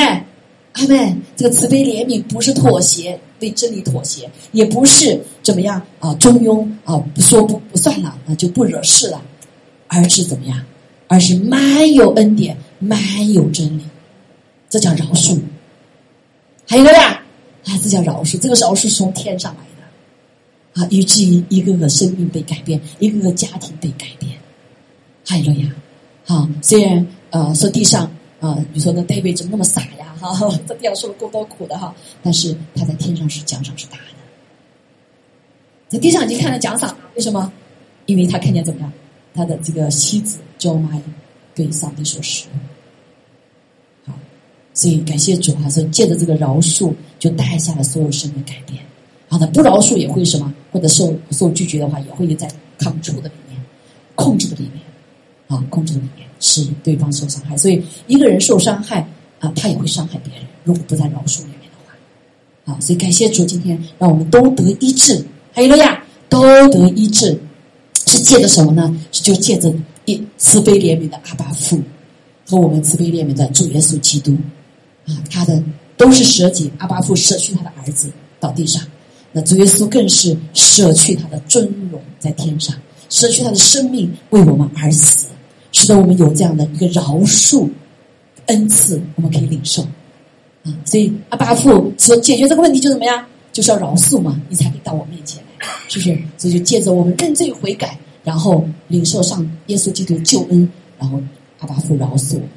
阿妹，这个慈悲怜悯不是妥协，为真理妥协，也不是怎么样啊中庸啊不说不不算了，那就不惹事了，而是怎么样？而是满有恩典。满有真理，这叫饶恕。还有个呀，啊，这叫饶恕。这个饶恕是从天上来的，啊，以至于一个个生命被改变，一个个家庭被改变。还有个呀，好，虽然呃说地上啊，你说那 David 怎么那么傻呀？哈，这地上受了够多苦的哈，但是他在天上是奖赏是大的，在地上已经看到奖赏了，为什么？因为他看见怎么样，他的这个妻子 Jo m a 被上帝所使用，好，所以感谢主，还是借着这个饶恕，就带下了所有生命改变。好的，不饶恕也会什么，或者受受拒绝的话，也会在抗触的里面、控制的里面，啊，控制的里面使对方受伤害。所以一个人受伤害啊，他也会伤害别人。如果不在饶恕里面的话，啊，所以感谢主，今天让我们都得医治，还有了呀，都得医治，是借着什么呢？就借着。一慈悲怜悯的阿巴父和我们慈悲怜悯的主耶稣基督啊，他的都是舍己，阿巴父舍去他的儿子到地上，那主耶稣更是舍去他的尊荣在天上，舍去他的生命为我们而死，使得我们有这样的一个饶恕恩赐，我们可以领受啊。所以阿巴父所解决这个问题就怎么样，就是要饶恕嘛，你才可以到我面前来，是不是？所以就借着我们认罪悔改。然后领受上耶稣基督救恩，然后阿巴父饶恕我们，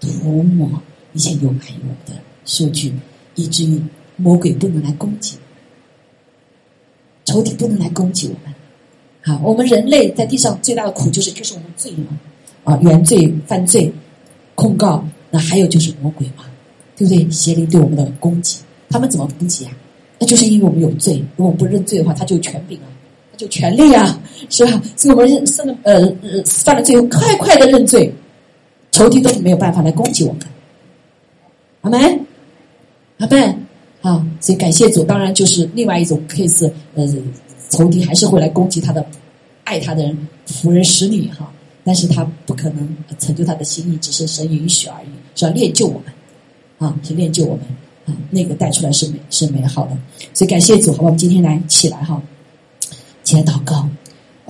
涂抹一切有害我们的数据，以至于魔鬼不能来攻击，仇敌不能来攻击我们。好，我们人类在地上最大的苦就是就是我们罪嘛，啊，原罪犯罪控告，那还有就是魔鬼嘛，对不对？邪灵对我们的攻击，他们怎么攻击啊？那就是因为我们有罪，如果不认罪的话，他就有权柄啊。他就权利啊，是吧？所以我们犯了呃呃犯了罪，快快的认罪，仇敌都是没有办法来攻击我们。阿门，阿门，啊！所以感谢主，当然就是另外一种 case，呃，仇敌还是会来攻击他的爱他的人，仆人使女哈，但是他不可能成就他的心意，只是神允许而已，是要练就我们，啊，是练就我们啊，那个带出来是美是美好的，所以感谢主，好吧，我们今天来起来哈。起来祷告，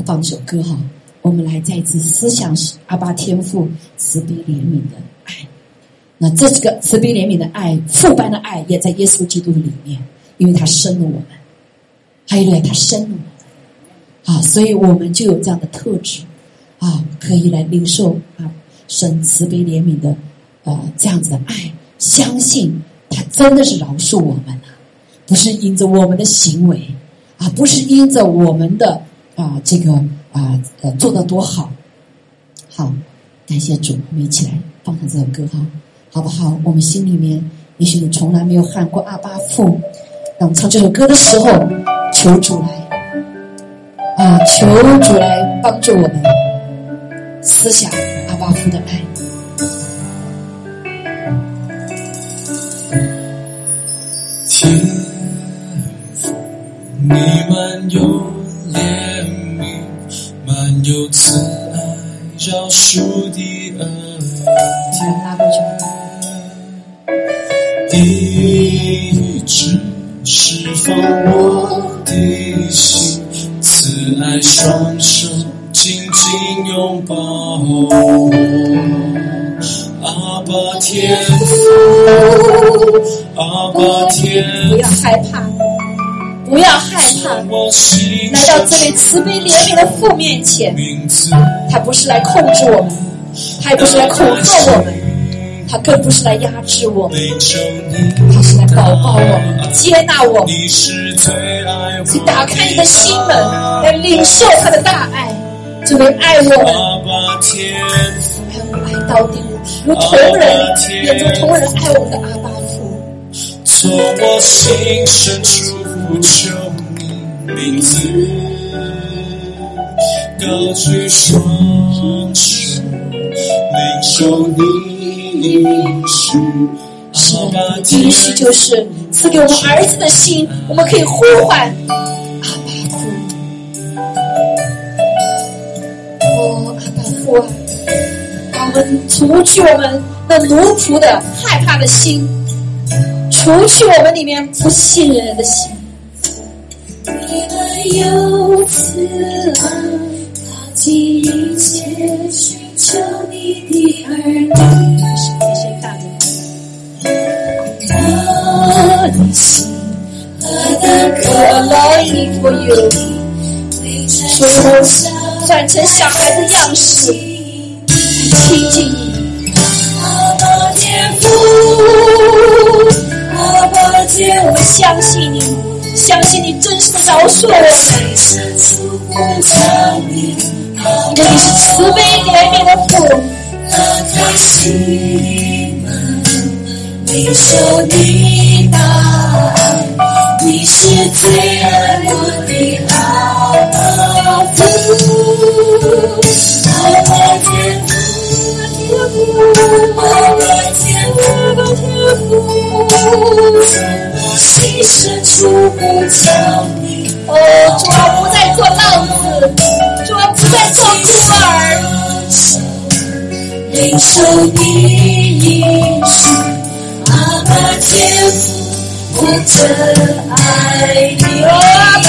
放一首歌哈，我们来再一次思想阿巴天父慈悲怜悯的。那这是个慈悲怜悯的爱，父般的爱也在耶稣基督的里面，因为他生了我们，还有呢，他生了我们，啊，所以我们就有这样的特质啊，可以来领受啊神慈悲怜悯的呃这样子的爱，相信他真的是饶恕我们了，不是因着我们的行为。啊，不是因着我们的啊，这个啊呃做的多好，好，感谢主，我们一起来放上这首歌哈，好不好？我们心里面，也许你从来没有喊过阿巴父，当我们唱这首歌的时候，求主来啊，求主来帮助我们思想阿巴父的爱。你满有怜悯，满有慈爱，饶恕的恩典。一直释放我的心，慈爱双手紧紧拥抱我。阿爸天父，阿爸天父，不要害怕。不要害怕，来到这位慈悲怜悯的父面前。他不是来控制我们，他也不是来恐吓我们，他更不是来压制我们，他是来抱抱我们，接纳我们。去打开你的心门，来领受他的大爱，这位爱我们，爱我们爱到底，如同人，也如同人爱我们的阿爸父。从我心深处呼求你名字，高举双手，领受你许。是的，应许就是赐给我们儿子的心，我们可以呼唤阿爸父。哦，阿爸父啊，让我们除去我们那奴仆的害怕的心。除去我们里面不信任的心。你们有慈爱，抛弃一切寻求你的儿女。我的心何等渴望你所有，说转成小孩的样式，亲近你，天父。我相信你，相信你真实的饶恕我们，因为你是慈悲怜悯的父。开心门，领受你的爱，你是最爱我的阿爸父，阿爸天父，阿爸天父，阿爸天父。心深处不叫你。哦，主啊，不再做浪子，主啊，不再做孤儿。领受你应许，阿爸天父，我真爱你。阿爸，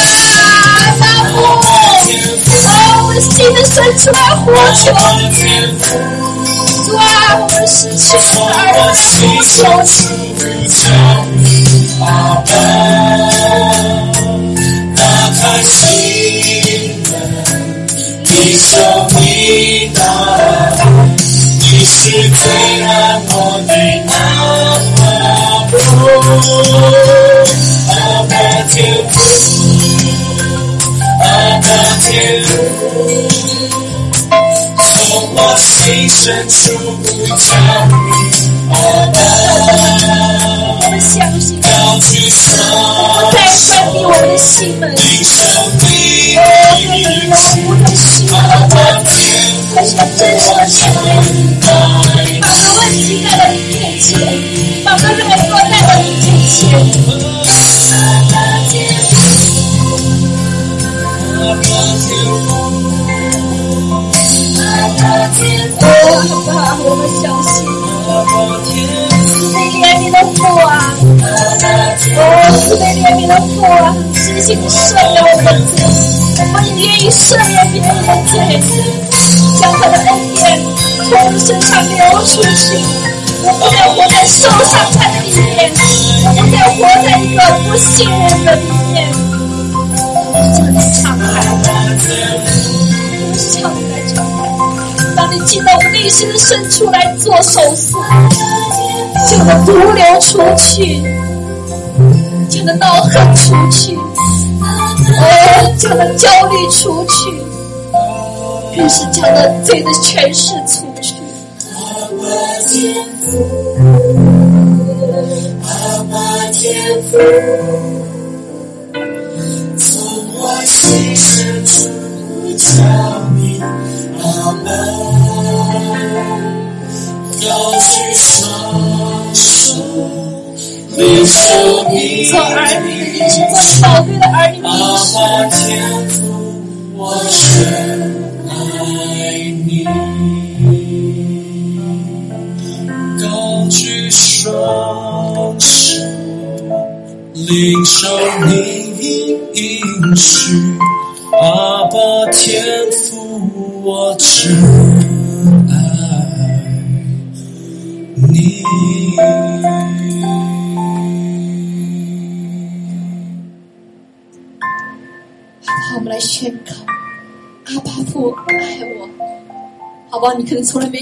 阿爸父，哦，我的心的深处来呼求。主啊，我们失去了儿子，呼求你。阿爸，打开心门，你受你的，你是最爱我的阿爸，阿爸天父，阿爸我心深处呼叫你，我们相信。不再关闭我的心门，哦，愿你让我们的心门开始真实的面对你，把个问题带到你面前，把个软弱带到你面前。慈悲怜悯的父啊，实行赦免我们的罪，我们也愿意赦免别人的罪，将他的恩典从我身上流出去。我不再活在受伤害的里面，我不再活在一个不信任的里面。向你敞开，向你来敞开，让你进到我内心的深处来做手术。就能毒流出去，就能恼恨出去，哦，就能焦虑出去，更是将那罪的诠释出去。阿爸天父，阿爸天父，从我心深处叫你阿爸，高举双。领受你做儿女的，做宝贵的儿女的。阿爸天父，我深爱你。高举双手，领受你应许。阿爸天父，我真爱你。我们来宣告，阿巴父爱我，好吧？你可能从来没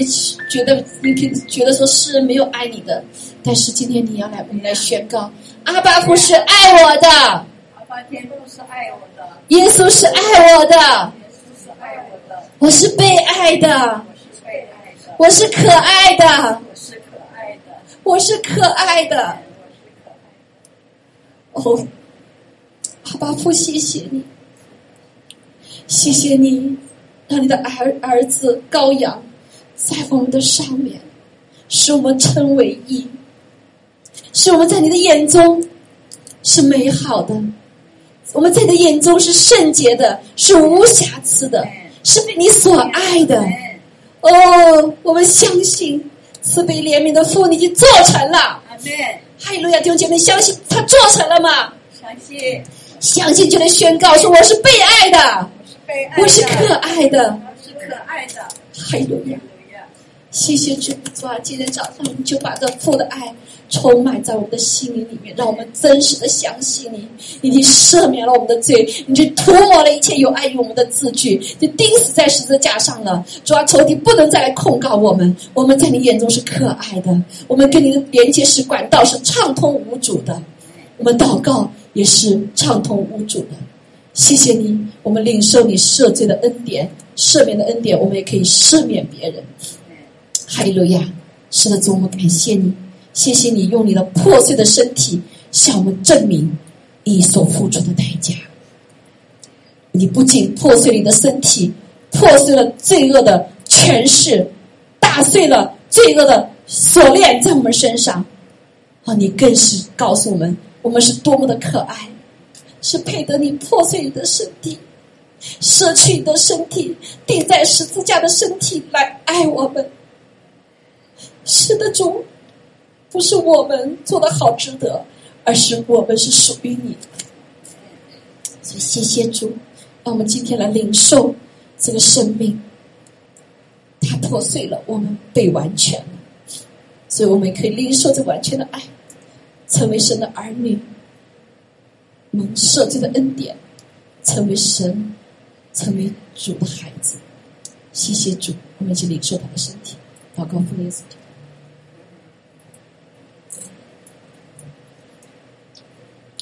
觉得，你可能觉得说世人没有爱你的，但是今天你要来，我们来宣告，阿巴父是爱我的，阿爸天父是爱我的，耶稣是爱我的，耶稣是爱我的，我是被爱的，我是被爱的，我是可爱的，我是可爱的。我是可爱的。哦，阿巴父，谢谢你，谢谢你，让你的儿儿子羔羊在我们的上面，使我们称为义，使我们在你的眼中是美好的，我们在你的眼中是圣洁的，是无瑕疵的，是被你所爱的。哦，我们相信慈悲怜悯的父，你已经做成了。阿门。哈利路亚，弟兄姐妹，相信他做成了吗？相信相信就能宣告说我是被爱的，我是可爱的。我是可爱的。哈利路亚，哈利路亚。谢谢主，主啊，今天早上你就把这父的爱充满在我们的心灵里面，让我们真实的相信你，你已经赦免了我们的罪，你就涂抹了一切有碍于我们的字句，就钉死在十字架上了。主啊，仇敌不能再来控告我们，我们在你眼中是可爱的，我们跟你的连接是管道是畅通无阻的，我们祷告也是畅通无阻的。谢谢你，我们领受你赦罪的恩典，赦免的恩典，我们也可以赦免别人。哈利路亚！是的，主，我们感谢你，谢谢你用你的破碎的身体向我们证明你所付出的代价。你不仅破碎你的身体，破碎了罪恶的权势，打碎了罪恶的锁链在我们身上。啊，你更是告诉我们，我们是多么的可爱，是配得你破碎的身体，舍去你的身体，钉在十字架的身体来爱我们。是的，主，不是我们做的好值得，而是我们是属于你的。所以谢谢主，让我们今天来领受这个生命，它破碎了，我们被完全了，所以我们可以领受这完全的爱，成为神的儿女，蒙赦罪的恩典，成为神，成为主的孩子。谢谢主，我们一起领受他的身体，祷告父耶稣。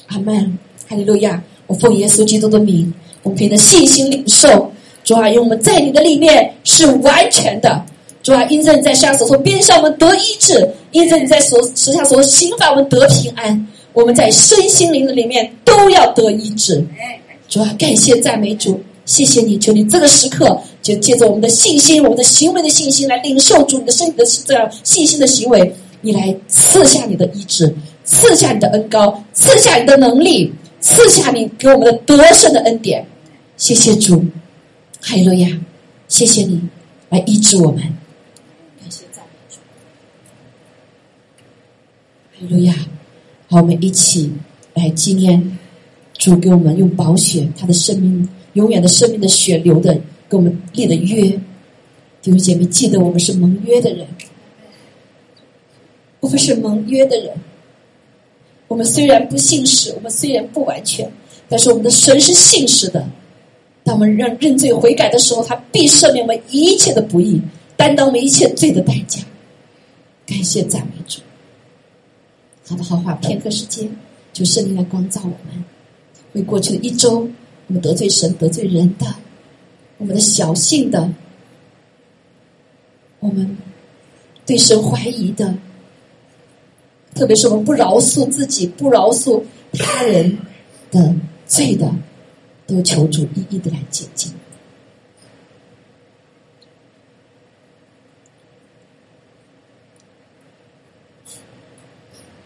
阿门，哈利路亚！我奉耶稣基督的名，我们凭着信心领受。主啊，因为我们在你的里面是完全的。主啊，因着你在下所说边上我们得医治，因着你在所时下所刑罚我们得平安。我们在身心灵的里面都要得医治。主啊，感谢赞美主，谢谢你，求你这个时刻就借着我们的信心，我们的行为的信心来领受主你的身体的这样信心的行为，你来赐下你的医治。赐下你的恩高，赐下你的能力，赐下你给我们的得胜的恩典。谢谢主，哈利路亚！谢谢你来医治我们。感谢赞美主，哈利路亚！好，我们一起来纪念主给我们用宝血，他的生命永远的生命的血流的，给我们立的约。弟兄姐妹，记得我们是盟约的人，我们是盟约的人。我们虽然不信实，我们虽然不完全，但是我们的神是信实的。当我们认认罪悔改的时候，他必赦免我们一切的不义，担当我们一切罪的代价。感谢赞美主。好的，好话片刻时间，就圣灵来光照我们。为过去的一周，我们得罪神、得罪人的，我们的小性的，我们对神怀疑的。特别是我们不饶恕自己、不饶恕他人的罪的，都求主一一的来解禁。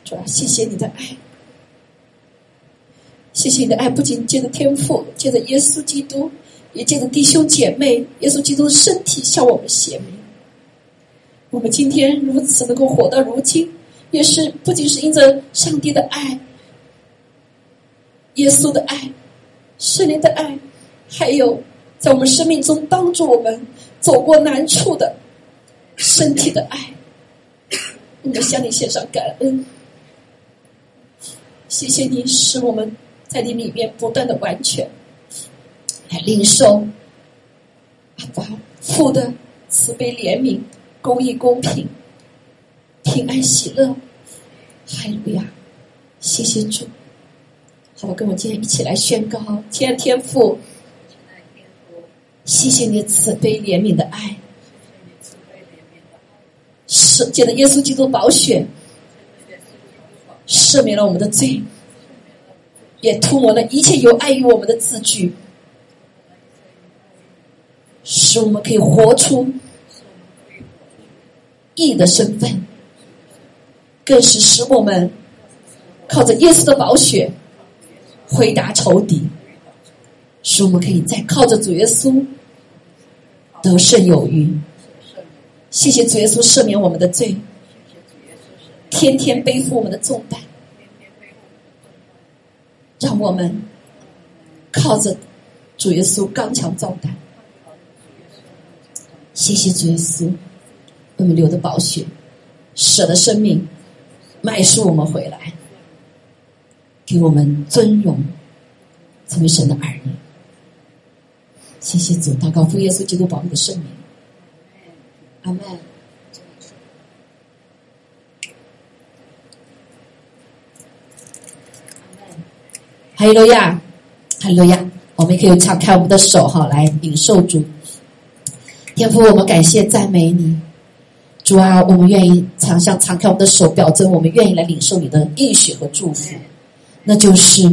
主啊，谢谢你的爱，谢谢你的爱，不仅借着天赋，借着耶稣基督，也借着弟兄姐妹，耶稣基督的身体向我们显明。我们今天如此能够活到如今。也是不仅是因着上帝的爱、耶稣的爱、圣灵的爱，还有在我们生命中帮助我们走过难处的身体的爱，我们向你献上感恩。谢谢你使我们在你里面不断的完全。来领受阿爸父的慈悲怜悯、公义公平、平安喜乐。哈利路亚！谢谢主。好吧，跟我今天一起来宣告：天天父，谢谢你慈悲怜悯的爱，赦借着耶稣基督宝血，赦免了我们的罪，也涂抹了一切有碍于我们的字句，使我们可以活出义的身份，更是使我们靠着耶稣的宝血回答仇敌，使我们可以再靠着主耶稣得胜有余。谢谢主耶稣赦免我们的罪，天天背负我们的重担，让我们靠着主耶稣刚强壮胆。谢谢主耶稣，为我们流的宝血，舍的生命，买赎我们回来，给我们尊荣，成为神的儿女。谢谢主，祷告父耶稣基督宝贵的圣名。阿门。哈利路亚，哈利路亚！我们可以敞开我们的手哈，来领受主。天父，我们感谢赞美你，主啊，我们愿意常向敞开我们的手，表征我们愿意来领受你的应许和祝福。那就是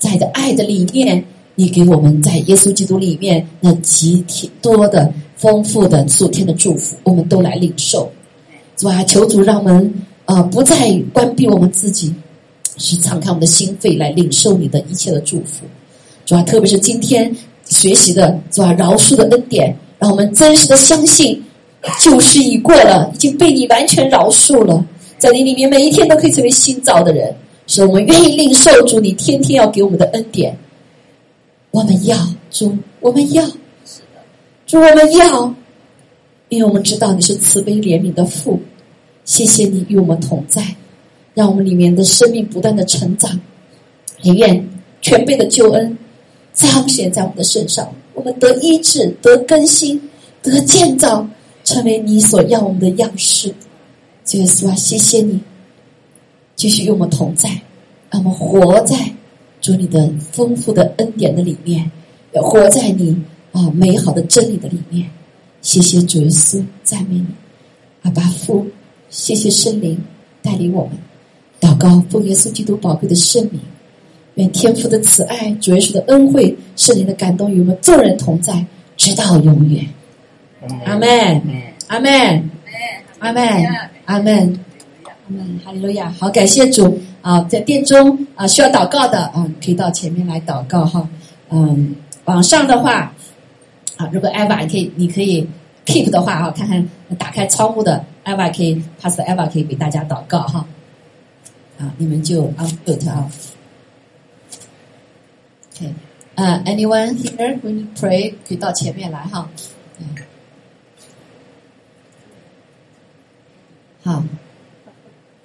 在的爱的里面，你给我们在耶稣基督里面那极多的。丰富的属天的祝福，我们都来领受，主啊，求主让我们啊不再关闭我们自己，是敞开我们的心扉来领受你的一切的祝福，主啊，特别是今天学习的主啊饶恕的恩典，让我们真实的相信旧事已过了，已经被你完全饶恕了，在你里面每一天都可以成为新造的人，所以我们愿意领受主你天天要给我们的恩典，我们要主，我们要。主，我们要，因为我们知道你是慈悲怜悯的父，谢谢你与我们同在，让我们里面的生命不断的成长，也愿全备的救恩彰显在我们的身上，我们得医治，得更新，得建造，成为你所要我们的样式。耶稣啊，谢谢你，继续与我们同在，让我们活在主你的丰富的恩典的里面，要活在你。啊，美好的真理的里面，谢谢主耶稣，赞美你，阿爸父，谢谢圣灵带领我们祷告，奉耶稣基督宝贵的圣名，愿天父的慈爱、主耶稣的恩惠、圣灵的感动与我们众人同在，直到永远。阿门，阿门，阿门，阿门，阿门，哈利路亚！好，感谢主啊，在殿中啊，需要祷告的啊，可以到前面来祷告哈。嗯，网上的话。啊，如果艾娃可以，你可以 keep 的话啊，看看打开窗户的艾娃可以，Pastor Eva 可以给大家祷告哈。啊，你们就 unmute 啊。OK，呃，anyone here when you pray 可以到前面来哈。好。